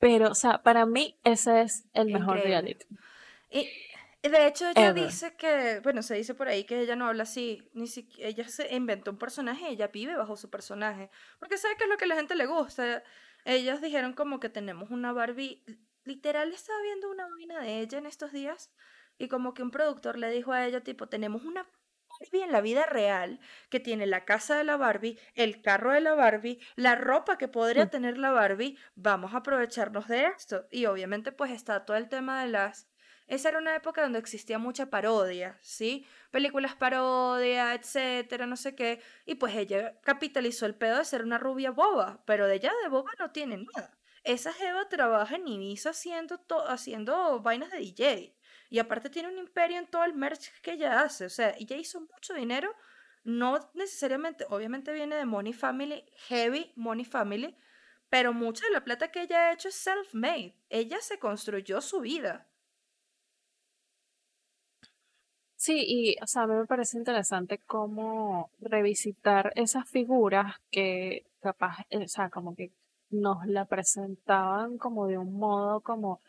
Pero, o sea, para mí ese es el mejor reality. Y De hecho, ella dice que, bueno, se dice por ahí que ella no habla así, ni siquiera, ella se inventó un personaje ella vive bajo su personaje, porque sabe que es lo que a la gente le gusta. Ellos dijeron como que tenemos una Barbie, literal estaba viendo una vaina de ella en estos días y como que un productor le dijo a ella tipo, tenemos una Barbie en la vida real que tiene la casa de la Barbie, el carro de la Barbie, la ropa que podría mm. tener la Barbie, vamos a aprovecharnos de esto. Y obviamente pues está todo el tema de las esa era una época donde existía mucha parodia, ¿sí? Películas parodia, etcétera, no sé qué. Y pues ella capitalizó el pedo de ser una rubia boba, pero de ella de boba no tiene nada. Esa Jeva trabaja en Ibiza haciendo, haciendo vainas de DJ. Y aparte tiene un imperio en todo el merch que ella hace. O sea, ella hizo mucho dinero. No necesariamente, obviamente viene de Money Family, heavy Money Family, pero mucha de la plata que ella ha hecho es self-made. Ella se construyó su vida. Sí, y o sea, a mí me parece interesante cómo revisitar esas figuras que capaz, eh, o sea, como que nos la presentaban como de un modo como,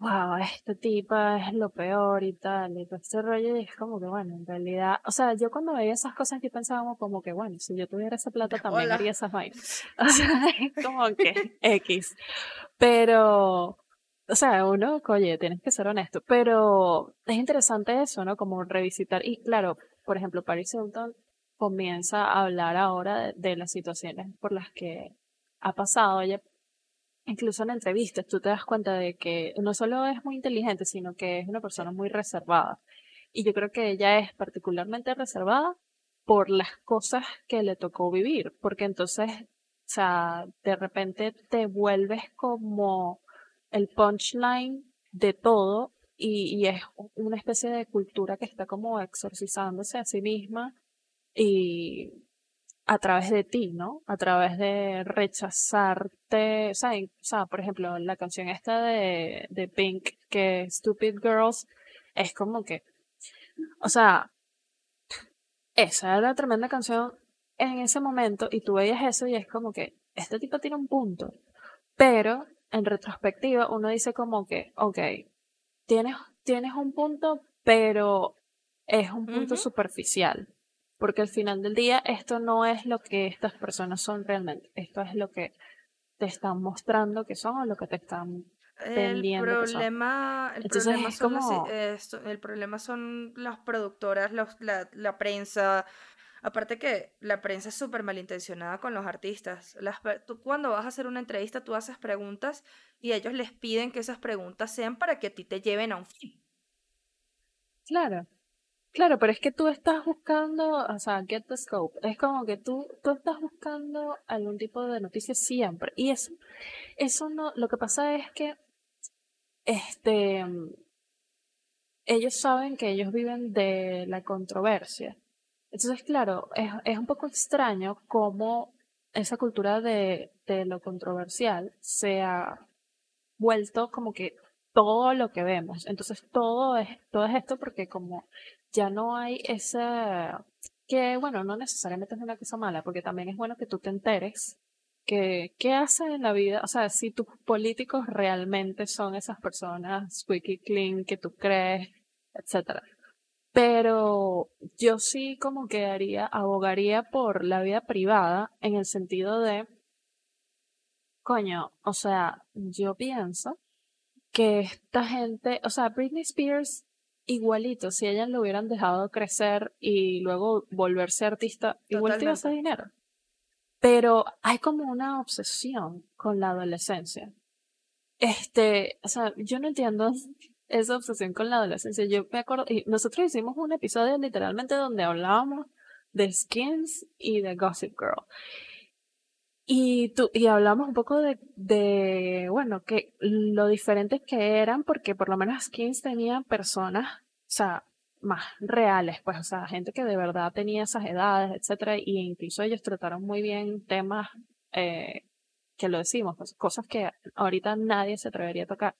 wow, este tipo es lo peor y tal, y todo este rollo, y es como que, bueno, en realidad, o sea, yo cuando veía esas cosas, yo pensaba como que, bueno, si yo tuviera esa plata también haría esas vainas. O sea, es como que X. Pero, o sea, uno, oye, tienes que ser honesto, pero es interesante eso, ¿no? Como revisitar, y claro, por ejemplo, Paris Hilton comienza a hablar ahora de, las situaciones por las que ha pasado. Ella, incluso en entrevistas, tú te das cuenta de que no solo es muy inteligente, sino que es una persona muy reservada. Y yo creo que ella es particularmente reservada por las cosas que le tocó vivir, porque entonces, o sea, de repente te vuelves como el punchline de todo y, es una especie de cultura que está como exorcizándose a sí misma y a través de ti, ¿no? A través de rechazarte, o sea, por ejemplo, la canción esta de, de Pink, que Stupid Girls, es como que, o sea, esa era la tremenda canción en ese momento y tú veías eso y es como que este tipo tiene un punto, pero en retrospectiva uno dice como que, ok, tienes, tienes un punto, pero es un punto superficial. Porque al final del día esto no es lo que estas personas son realmente. Esto es lo que te están mostrando que son o lo que te están vendiendo. El problema, el problema, son como... el problema son las productoras, la, la prensa, Aparte que la prensa es súper malintencionada con los artistas. Tú cuando vas a hacer una entrevista, tú haces preguntas y ellos les piden que esas preguntas sean para que a ti te lleven a un fin. Claro. Claro, pero es que tú estás buscando, o sea, get the scope. Es como que tú, tú estás buscando algún tipo de noticias siempre. Y eso, eso no, lo que pasa es que, este, ellos saben que ellos viven de la controversia. Entonces, claro, es, es un poco extraño cómo esa cultura de, de lo controversial se ha vuelto como que todo lo que vemos. Entonces, todo es, todo es esto porque como ya no hay esa que bueno, no necesariamente es una cosa mala, porque también es bueno que tú te enteres que qué hacen en la vida, o sea, si tus políticos realmente son esas personas squeaky clean que tú crees, etcétera. Pero yo sí como que haría, abogaría por la vida privada en el sentido de, coño, o sea, yo pienso que esta gente, o sea, Britney Spears igualito, si ella lo hubieran dejado crecer y luego volverse artista, igual tiene ese dinero. Pero hay como una obsesión con la adolescencia. Este, o sea, yo no entiendo esa obsesión con la adolescencia. Yo me acuerdo, y nosotros hicimos un episodio literalmente donde hablábamos de Skins y de Gossip Girl. Y, tú, y hablamos un poco de, de, bueno, que lo diferentes que eran, porque por lo menos Skins tenía personas, o sea, más reales, pues, o sea, gente que de verdad tenía esas edades, etcétera, y incluso ellos trataron muy bien temas eh, que lo decimos, pues, cosas que ahorita nadie se atrevería a tocar.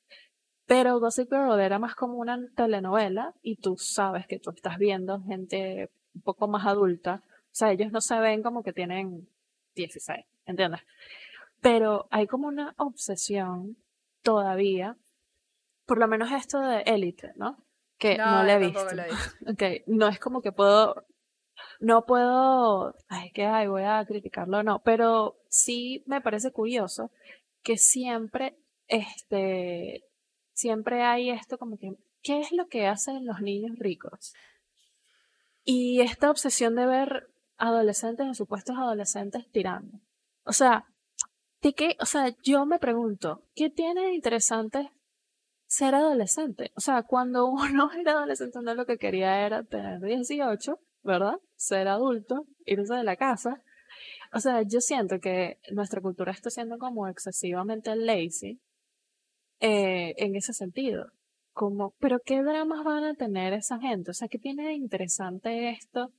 Pero Gossip Girl era más como una telenovela y tú sabes que tú estás viendo gente un poco más adulta. O sea, ellos no se ven como que tienen 16, ¿entiendes? Pero hay como una obsesión todavía, por lo menos esto de élite, ¿no? que no, la he visto. okay. no es como que puedo, no puedo, ay, que ay, voy a criticarlo, no, pero sí me parece curioso que siempre, este, siempre hay esto como que, ¿qué es lo que hacen los niños ricos? Y esta obsesión de ver adolescentes o supuestos adolescentes tirando. O sea, ¿de qué? O sea, yo me pregunto, ¿qué tiene interesante ser adolescente? O sea, cuando uno era adolescente, no lo que quería era tener 18, ¿verdad? Ser adulto, irse de la casa. O sea, yo siento que nuestra cultura está siendo como excesivamente lazy eh, en ese sentido. Como, pero ¿qué dramas van a tener esa gente? O sea, ¿qué tiene de interesante esto?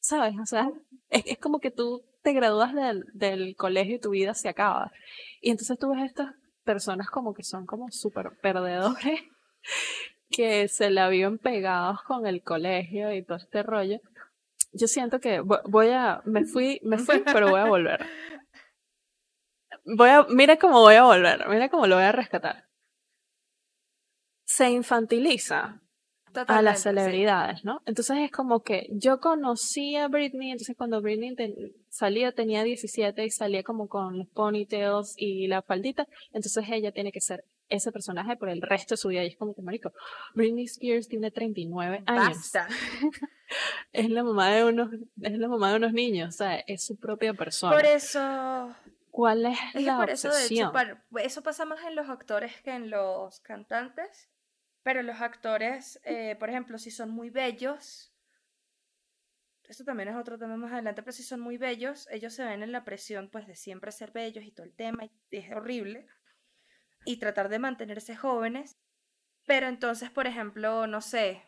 ¿Sabes? O sea, es, como que tú te gradúas del, del, colegio y tu vida se acaba. Y entonces tú ves estas personas como que son como súper perdedores, que se la viven pegados con el colegio y todo este rollo. Yo siento que voy a, me fui, me fui, pero voy a volver. Voy a, mira cómo voy a volver, mira cómo lo voy a rescatar se infantiliza a las celebridades, ¿no? Entonces es como que yo conocí a Britney, entonces cuando Britney salía tenía 17 y salía como con los ponytails y la faldita, entonces ella tiene que ser ese personaje por el resto de su vida y es como que marico, Britney Spears tiene 39 años. es la mamá de unos es la mamá de unos niños, o sea, es su propia persona. Por eso ¿Cuál es, la por eso, de hecho, eso pasa más en los actores que en los cantantes. Pero los actores, eh, por ejemplo, si son muy bellos, esto también es otro tema más adelante, pero si son muy bellos, ellos se ven en la presión pues de siempre ser bellos y todo el tema, y es horrible, y tratar de mantenerse jóvenes. Pero entonces, por ejemplo, no sé,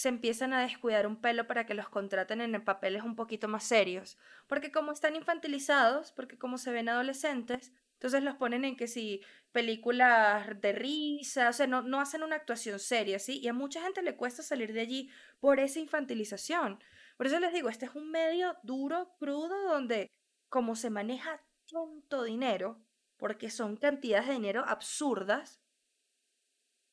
se empiezan a descuidar un pelo para que los contraten en papeles un poquito más serios, porque como están infantilizados, porque como se ven adolescentes, entonces los ponen en que si películas de risa, o sea, no, no hacen una actuación seria, ¿sí? Y a mucha gente le cuesta salir de allí por esa infantilización. Por eso les digo, este es un medio duro, crudo, donde como se maneja tanto dinero, porque son cantidades de dinero absurdas,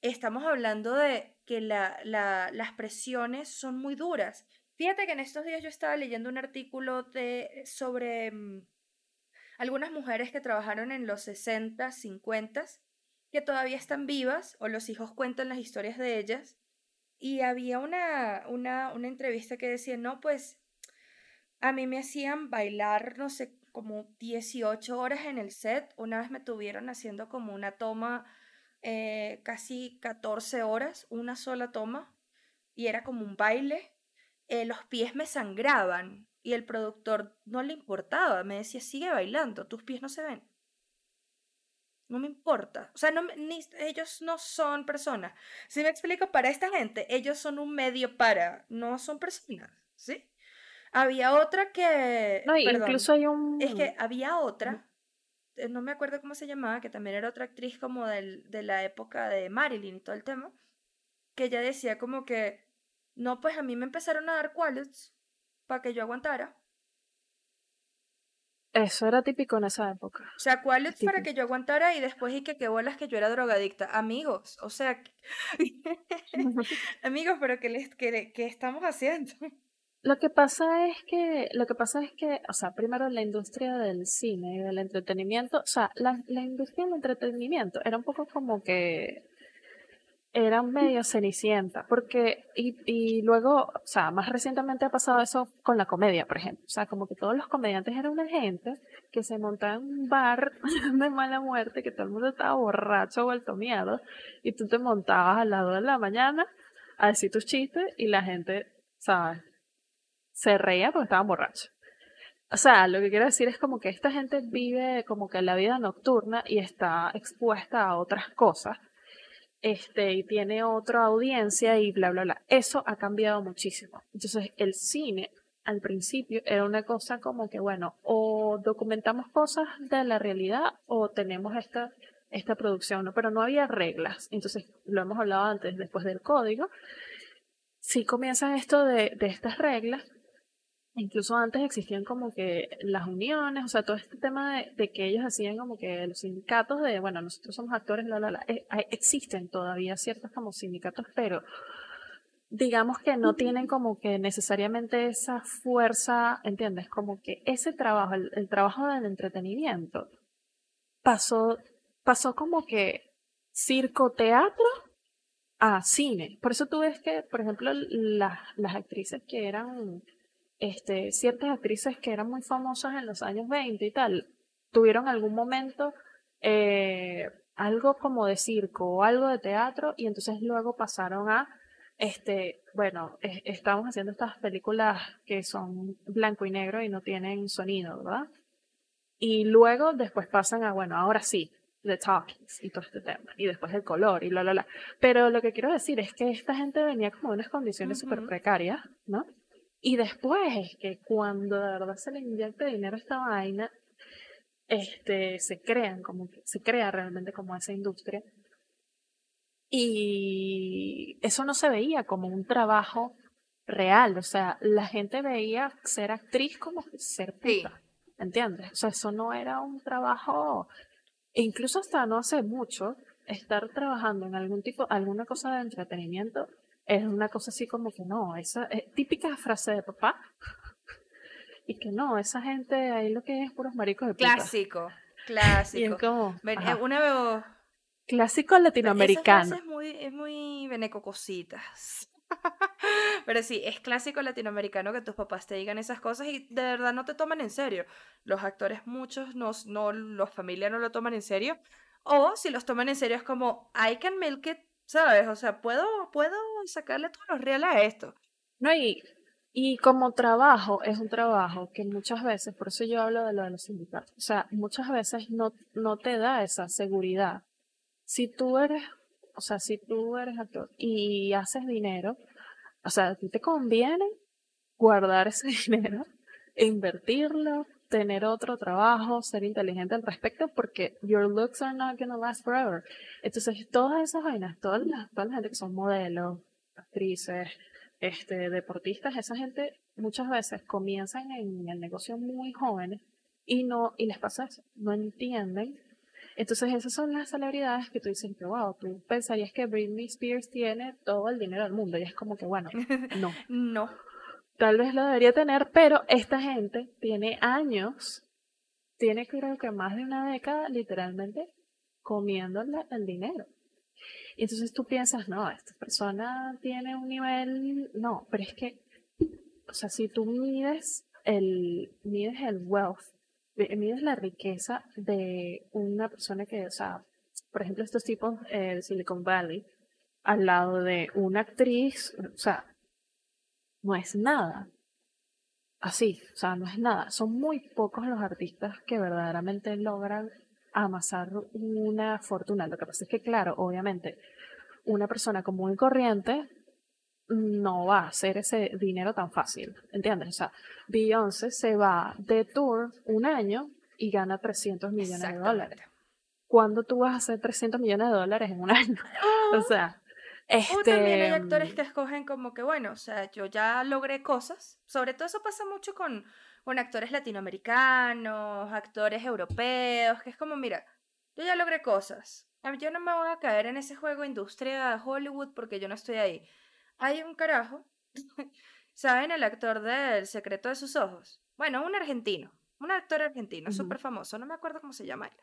estamos hablando de que la, la, las presiones son muy duras. Fíjate que en estos días yo estaba leyendo un artículo de, sobre mm, algunas mujeres que trabajaron en los 60, 50, que todavía están vivas o los hijos cuentan las historias de ellas. Y había una, una, una entrevista que decía, no, pues a mí me hacían bailar, no sé, como 18 horas en el set. Una vez me tuvieron haciendo como una toma eh, casi 14 horas, una sola toma, y era como un baile. Eh, los pies me sangraban y el productor no le importaba, me decía, sigue bailando, tus pies no se ven. No me importa. O sea, no, ellos no son personas. Si me explico, para esta gente, ellos son un medio para, no son personas, ¿sí? Había otra que... No, incluso hay un... Es que había otra, no me acuerdo cómo se llamaba, que también era otra actriz como del, de la época de Marilyn y todo el tema, que ella decía como que, no, pues a mí me empezaron a dar qualets para que yo aguantara. Eso era típico en esa época. O sea, ¿cuál es para que yo aguantara y después y que qué bolas que yo era drogadicta? Amigos, o sea, amigos, pero ¿qué, les, qué, qué estamos haciendo? Lo que pasa es que, lo que pasa es que, o sea, primero la industria del cine y del entretenimiento, o sea, la, industria del entretenimiento era un poco como que era medio cenicienta, porque, y, y luego, o sea, más recientemente ha pasado eso con la comedia, por ejemplo. O sea, como que todos los comediantes eran una gente que se montaba en un bar de mala muerte, que todo el mundo estaba borracho, vuelto miedo, y tú te montabas al lado de la mañana a decir tus chistes y la gente, ¿sabes? Se reía porque estaban borrachos. O sea, lo que quiero decir es como que esta gente vive como que la vida nocturna y está expuesta a otras cosas este, y tiene otra audiencia y bla, bla, bla. Eso ha cambiado muchísimo. Entonces, el cine al principio era una cosa como que, bueno, o documentamos cosas de la realidad o tenemos esta, esta producción, ¿no? Pero no había reglas. Entonces, lo hemos hablado antes, después del código. Si comienzan esto de, de estas reglas, Incluso antes existían como que las uniones, o sea, todo este tema de, que ellos hacían como que los sindicatos de, bueno, nosotros somos actores, la, la, la, eh, existen todavía ciertos como sindicatos, pero digamos que no tienen como que necesariamente esa fuerza, ¿entiendes? Como que ese trabajo, el, trabajo del entretenimiento, pasó, pasó como que circo, teatro a cine. Por eso tú ves que, por ejemplo, las, las actrices que eran, este, ciertas actrices que eran muy famosas en los años 20 y tal, tuvieron algún momento eh, algo como de circo o algo de teatro y entonces luego pasaron a este, bueno, estamos haciendo estas películas que son blanco y negro y no tienen sonido, ¿verdad? Y luego después pasan a, bueno, ahora sí, The Talkies y todo este tema, y después el color y la, la, la. Pero lo que quiero decir es que esta gente venía como de unas condiciones súper precarias, ¿no? Y después es que cuando de verdad se le inyecta dinero a esta vaina, este, se crean como que, se crea realmente como esa industria. Y eso no se veía como un trabajo real, o sea, la gente veía ser actriz como ser puta, ¿entiendes? O sea, eso no era un trabajo, e incluso hasta no hace mucho, estar trabajando en algún tipo, alguna cosa de entretenimiento, es una cosa así como que no, esa es típica frase de papá, y que no, esa gente ahí lo que es puros maricos de puta. Clásico, clásico. Y es como, una vez Clásico latinoamericano. es muy, es muy veneco cositas. Pero sí, es clásico latinoamericano que tus papás te digan esas cosas y de verdad no te toman en serio. Los actores, muchos, no, no, los familias no lo toman en serio. O si los toman en serio es como, I can milk it, ¿sabes? O sea, puedo, puedo sacarle todos los reales a esto. No, y, y como trabajo, es un trabajo que muchas veces, por eso yo hablo de lo de los sindicatos, o sea, muchas veces no, no te da esa seguridad si tú eres, o sea, si tú eres actor y haces dinero, o sea, a ti te conviene guardar ese dinero, e invertirlo, tener otro trabajo, ser inteligente al respecto, porque your looks are not gonna last forever. Entonces, todas esas vainas, toda la, toda la gente que son modelos, actrices, este, deportistas, esa gente muchas veces comienzan en el negocio muy jóvenes y no, y les pasa eso, no entienden entonces esas son las celebridades que tú dices que, wow, tú pensarías que Britney Spears tiene todo el dinero del mundo y es como que, bueno, no. no. Tal vez lo debería tener, pero esta gente tiene años, tiene creo que más de una década literalmente comiéndole el dinero. Y entonces tú piensas, no, esta persona tiene un nivel, no, pero es que, o sea, si tú mides el, mides el wealth mides la riqueza de una persona que, o sea, por ejemplo, estos tipos eh, de Silicon Valley, al lado de una actriz, o sea, no es nada. Así, o sea, no es nada. Son muy pocos los artistas que verdaderamente logran amasar una fortuna. Lo que pasa es que, claro, obviamente, una persona común y corriente no va a hacer ese dinero tan fácil, ¿entiendes? O sea, Beyoncé se va de tour un año y gana 300 millones de dólares. ¿Cuándo tú vas a hacer 300 millones de dólares en un año? o sea, este... O también hay actores que escogen como que, bueno, o sea, yo ya logré cosas. Sobre todo eso pasa mucho con, con actores latinoamericanos, actores europeos, que es como, mira, yo ya logré cosas. Yo no me voy a caer en ese juego industria Hollywood porque yo no estoy ahí hay un carajo. ¿Saben el actor del secreto de sus ojos? Bueno, un argentino. Un actor argentino, súper famoso. No me acuerdo cómo se llama él.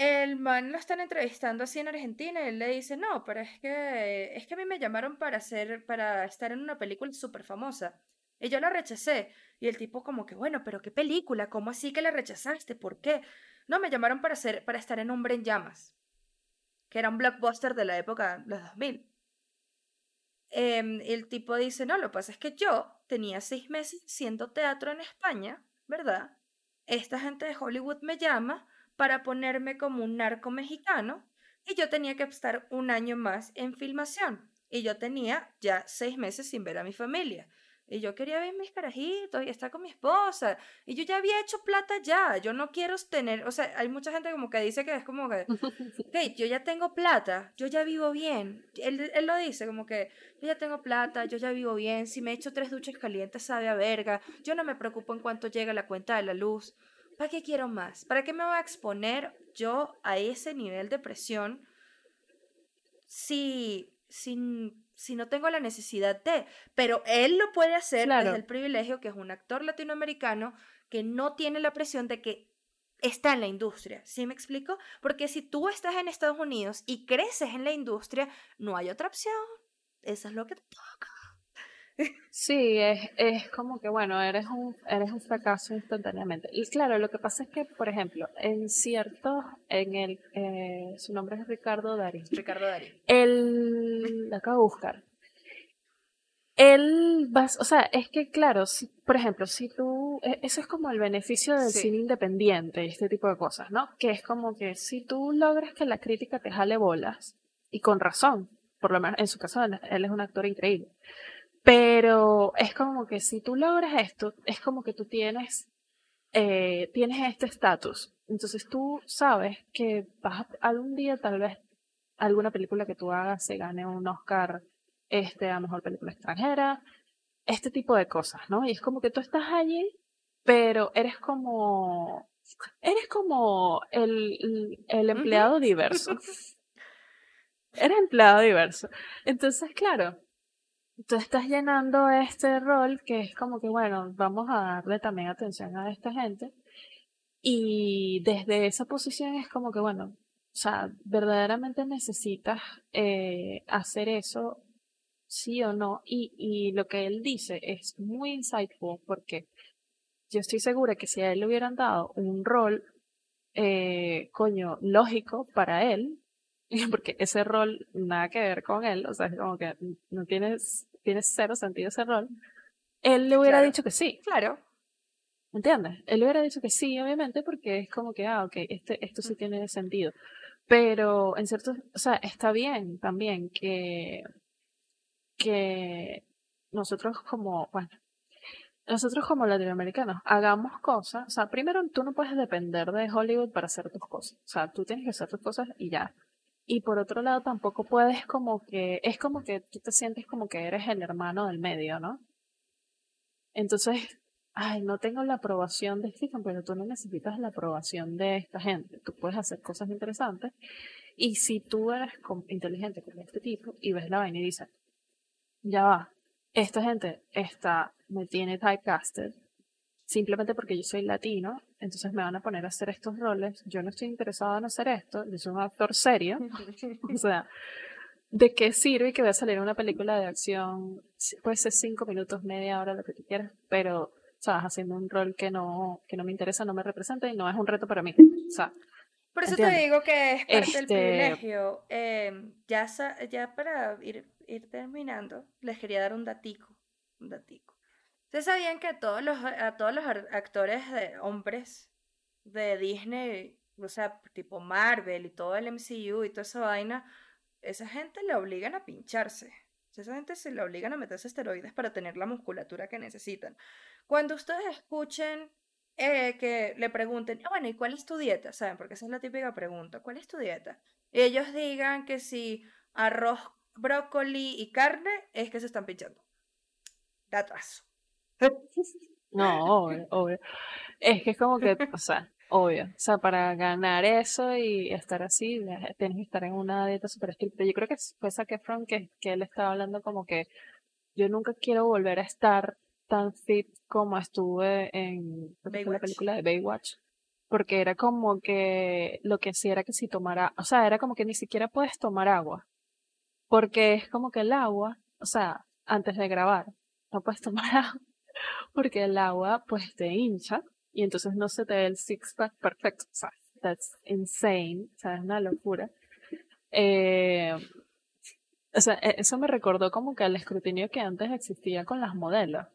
El man lo están entrevistando así en Argentina y él le dice, no, pero es que, es que a mí me llamaron para, hacer, para estar en una película súper famosa. Y yo la rechacé. Y el tipo como que, bueno, pero ¿qué película? ¿Cómo así que la rechazaste? ¿Por qué? No, me llamaron para, hacer, para estar en Hombre en Llamas, que era un blockbuster de la época los 2000. Em, el tipo dice, no, lo que pasa es que yo tenía seis meses haciendo teatro en España, ¿verdad? Esta gente de Hollywood me llama para ponerme como un narco mexicano y yo tenía que estar un año más en filmación. Y yo tenía ya seis meses sin ver a mi familia. Y yo quería ver mis carajitos y estar con mi esposa. Y yo ya había hecho plata ya. Yo no quiero tener, o sea, hay mucha gente como que dice que es como que, yo ya tengo plata, yo ya vivo bien. Él, él lo dice como que, yo ya tengo plata, yo ya vivo bien. Si me echo tres duchas calientes sabe a verga. Yo no me preocupo en cuanto llega la cuenta de la luz. ¿Para qué quiero más? ¿Para qué me voy a exponer yo a ese nivel de presión si, sin si no tengo la necesidad de? Pero él lo puede hacer desde el privilegio que es un actor latinoamericano que no tiene la presión de que está en la industria. ¿Sí me explico? Porque si tú estás en Estados Unidos y creces en la industria, no hay otra opción. Eso es lo que te toca. Sí, es, es como que, bueno, eres un, eres un fracaso instantáneamente. Y claro, lo que pasa es que, por ejemplo, en cierto, en el, eh, su nombre es Ricardo Dari. Ricardo Dari. Él, lo acabo de buscar. Él va, o sea, es que claro, si, por ejemplo, si tú, e, eso es como el beneficio del cine independiente y este tipo de cosas, ¿no? Que es como que si tú logras que la crítica te jale bolas, y con razón, por lo menos en su caso él, es un actor increíble, pero es como que si tú logras esto, es como que tú tienes, eh, tienes este estatus. Entonces tú sabes que vas a, algún día tal vez alguna película que tú hagas se gane un Oscar este, a mejor película extranjera, este tipo de cosas, ¿no? Y es como que tú estás allí, pero eres como, eres como el, el empleado diverso. Eres empleado diverso. Entonces, claro, tú estás llenando este rol que es como que, bueno, vamos a darle también atención a esta gente. Y desde esa posición es como que, bueno, o sea, verdaderamente necesitas eh, hacer eso sí o no. Y, y lo que él dice es muy insightful porque yo estoy segura que si a él le hubieran dado un rol, eh, coño, lógico para él, porque ese rol nada que ver con él, o sea, es como que no tienes, tienes cero sentido ese rol, él le hubiera dicho que sí. Claro. ¿Entiendes? Él le hubiera dicho que sí, obviamente, porque es como que, ah, ok, este, esto sí tiene sentido. Pero en cierto, o sea, está bien también que que nosotros como, bueno, nosotros como latinoamericanos hagamos cosas, o sea, primero tú no puedes depender de Hollywood para hacer tus cosas, o sea, tú tienes que hacer tus cosas y ya. Y por otro lado tampoco puedes como que, es como que tú te sientes como que eres el hermano del medio, ¿no? Entonces, ay, no tengo la aprobación de Stephen, pero tú no necesitas la aprobación de esta gente. Tú puedes hacer cosas interesantes. Y si tú eres inteligente como este tipo y ves la vaina y dices, ya va, esta gente está, me tiene typecasted simplemente porque yo soy latino, entonces me van a poner a hacer estos roles, yo no estoy interesado en hacer esto, yo soy un actor serio, o sea, ¿de qué sirve que voy a salir una película de acción, puede ser cinco minutos, media hora, lo que tú quieras, pero, sabes, haciendo un rol que no, que no me interesa, no me representa y no es un reto para mí, o sea, por eso te digo que es parte del este privilegio. Em, ya, ya para ir ir terminando, les quería dar un datico. Un datico. ¿Ustedes sabían que a todos los, a todos los actores de hombres de Disney, o sea, tipo Marvel y todo el MCU y toda esa vaina, esa gente le obligan a pincharse. Esa gente se le obligan a meterse esteroides para tener la musculatura que necesitan. Cuando ustedes escuchen eh, que le pregunten, ah, bueno, ¿y cuál es tu dieta? ¿Saben? Porque esa es la típica pregunta. ¿Cuál es tu dieta? Ellos digan que si arroz brócoli y carne, es que se están pinchando. atraso. No, obvio, obvio. Es que es como que, o sea, obvio. O sea, para ganar eso y estar así, tienes que estar en una dieta súper estricta. Yo creo que fue Zac Efron que, que él estaba hablando como que yo nunca quiero volver a estar tan fit como estuve en la película de Baywatch. Porque era como que lo que hacía era que si tomara, o sea, era como que ni siquiera puedes tomar agua. Porque es como que el agua, o sea, antes de grabar, no puedes tomar agua, porque el agua pues te hincha y entonces no se te ve el six pack perfecto. O sea, that's insane, o sea, es una locura. Eh, o sea, e, eso me recordó como que el escrutinio que antes existía con las modelos.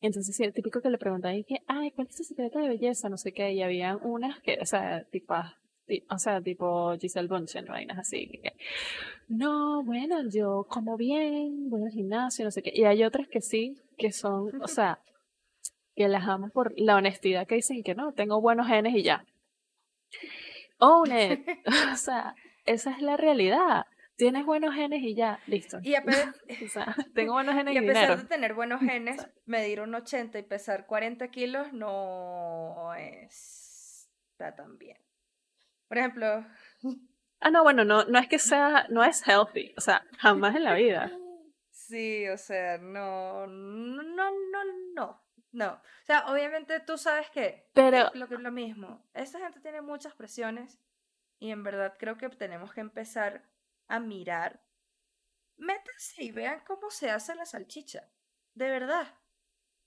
Entonces, sí, el típico que le preguntaban, y que, ay, ¿cuál es tu secreto de belleza? No sé qué, y habían unas que, o sea, tipo, o sea, tipo Giselle Bunchen, vainas así. No, bueno, yo como bien, voy al gimnasio, no sé qué. Y hay otras que sí, que son, o sea, que las amo por la honestidad que dicen que no, tengo buenos genes y ya. Own it. o sea, esa es la realidad. Tienes buenos genes y ya, listo. Y a pesar, o sea, tengo buenos genes y, a pesar de tener buenos genes, medir un 80 y pesar 40 kilos no está tan bien. Por ejemplo. Ah, no, bueno, no, no es que sea, no es healthy, o sea, jamás en la vida. Sí, o sea, no, no, no, no, no. O sea, obviamente tú sabes que Pero, lo que es lo mismo. Esta gente tiene muchas presiones y en verdad creo que tenemos que empezar a mirar. Métanse y vean cómo se hace la salchicha. De verdad.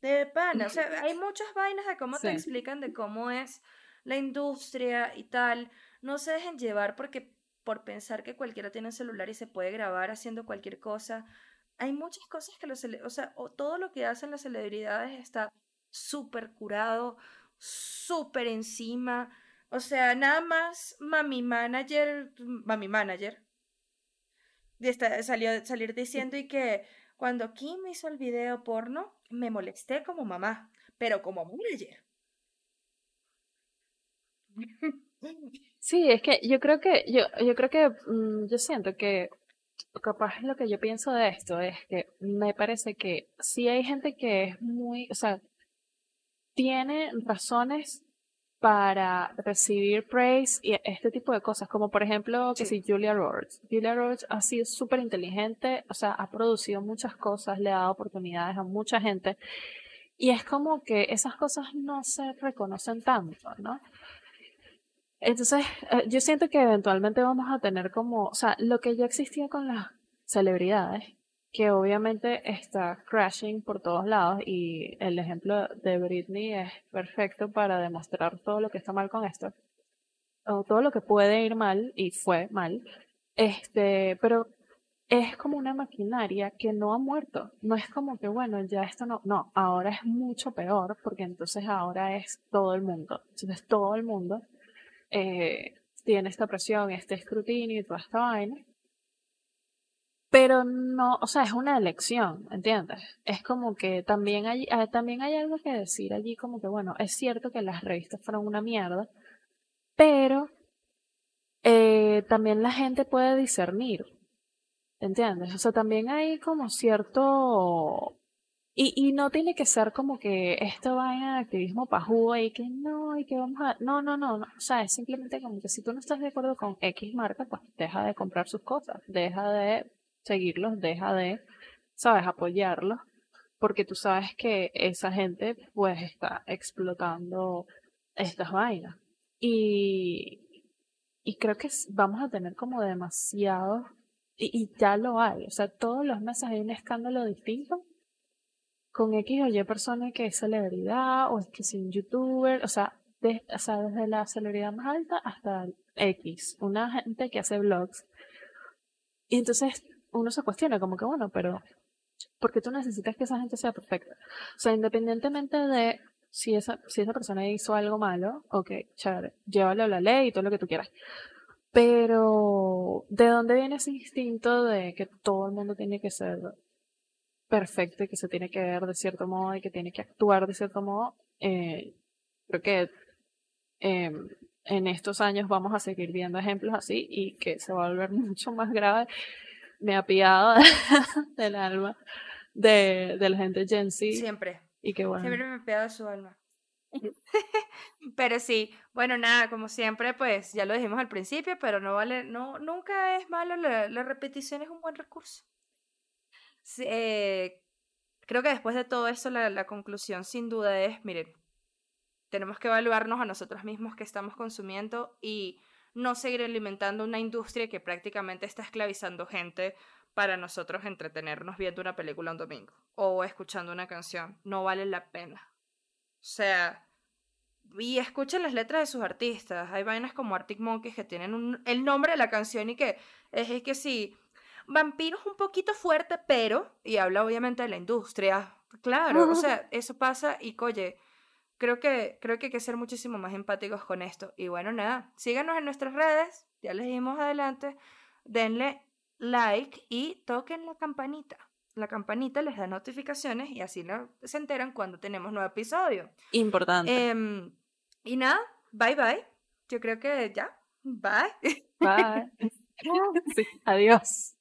De pana. O sea, hay muchas vainas de cómo te explican de cómo es la industria y tal. No se dejen llevar porque por pensar que cualquiera tiene un celular y se puede grabar haciendo cualquier cosa. Hay muchas cosas que los, o sea, todo lo que hacen las celebridades está súper curado, súper encima. O sea, nada más Mami Manager, Mami Manager, de esta- salió, salir diciendo y que cuando Kim hizo el video porno, me molesté como mamá, pero como manager. Sí, es que yo creo que, yo, yo creo que, mm, yo siento que capaz lo que yo pienso de esto es que me parece que sí hay gente que es muy, o sea, tiene razones para recibir praise y este tipo de cosas, como por ejemplo que Sí. si Julia Roberts. Julia Roberts ha sido súper inteligente, o sea, ha producido muchas cosas, le ha dado oportunidades a mucha gente y es como que esas cosas no se reconocen tanto, ¿no? Entonces, eh, yo siento que eventualmente vamos a tener como, o sea, lo que ya existía con las celebridades, que obviamente está crashing por todos lados y el ejemplo de Britney es perfecto para demostrar todo lo que está mal con esto, o todo lo que puede ir mal y fue mal, este, pero es como una maquinaria que no ha muerto, no es como que, bueno, ya esto no, no, ahora es mucho peor porque entonces ahora es todo el mundo, entonces todo el mundo eh, tiene esta presión, este escrutinio y toda esta vaina. Pero no, o sea, es una elección, ¿entiendes? Es como que también hay, ah, también hay algo que decir allí, como que, bueno, es cierto que las revistas fueron una mierda, pero eh, también la gente puede discernir, ¿entiendes? O sea, también hay como cierto... Y, no tiene que ser como que esto va en activismo pajudo y que no, y que vamos a... No, no, no. O sea, es simplemente como que si tú no estás de acuerdo con X marca, pues deja de comprar sus cosas, deja de seguirlos, deja de, sabes, apoyarlos, porque tú sabes que esa gente pues está explotando estas vainas. Y, creo que vamos a tener como demasiado, y, y ya lo hay, o sea, todos los meses hay un escándalo distinto con X o Y persona que es celebridad o es que es un youtuber, o sea, de- desde la celebridad más alta hasta X, una gente que hace vlogs. Y entonces uno se cuestiona como que, bueno, pero ¿por qué tú necesitas que esa gente sea perfecta? O sea, independientemente de si esa, si esa persona hizo algo malo, ok, chévere, llévalo a la ley y todo lo que tú quieras. Pero, ¿de dónde viene ese instinto de que todo el mundo tiene que ser perfecto y que se tiene que ver de cierto modo y que tiene que actuar de cierto modo? Eh, creo que eh, en estos años vamos a seguir viendo ejemplos así y que se va a volver mucho más grave. Me ha pillado del alma de, de la gente Gen Z Siempre. y que bueno. Siempre me pega su alma. Pero sí, bueno, nada, como siempre, pues ya lo dijimos al principio, pero no vale, no, nunca es malo, la, la repetición es un buen recurso. Eh, creo que después de todo eso, la, conclusión sin duda es, miren, tenemos que evaluarnos a nosotros mismos que estamos consumiendo y no seguir alimentando una industria que prácticamente está esclavizando gente para nosotros entretenernos viendo una película un domingo o escuchando una canción. No vale la pena. O sea, y escuchen las letras de sus artistas. Hay vainas como Arctic Monkeys que tienen el nombre de la canción y que es, es que sí, vampiros un poquito fuerte, pero, y habla obviamente de la industria. Claro, o sea, eso pasa y coye, creo que, creo que hay que ser muchísimo más empáticos con esto. Y bueno, nada, síganos en nuestras redes, ya les dimos adelante, denle like y toquen la campanita. La campanita les da notificaciones y así no se enteran cuando tenemos nuevo episodio. Importante. Em, y nada, bye bye. Yo creo que ya. Bye. Bye. Sí, adiós.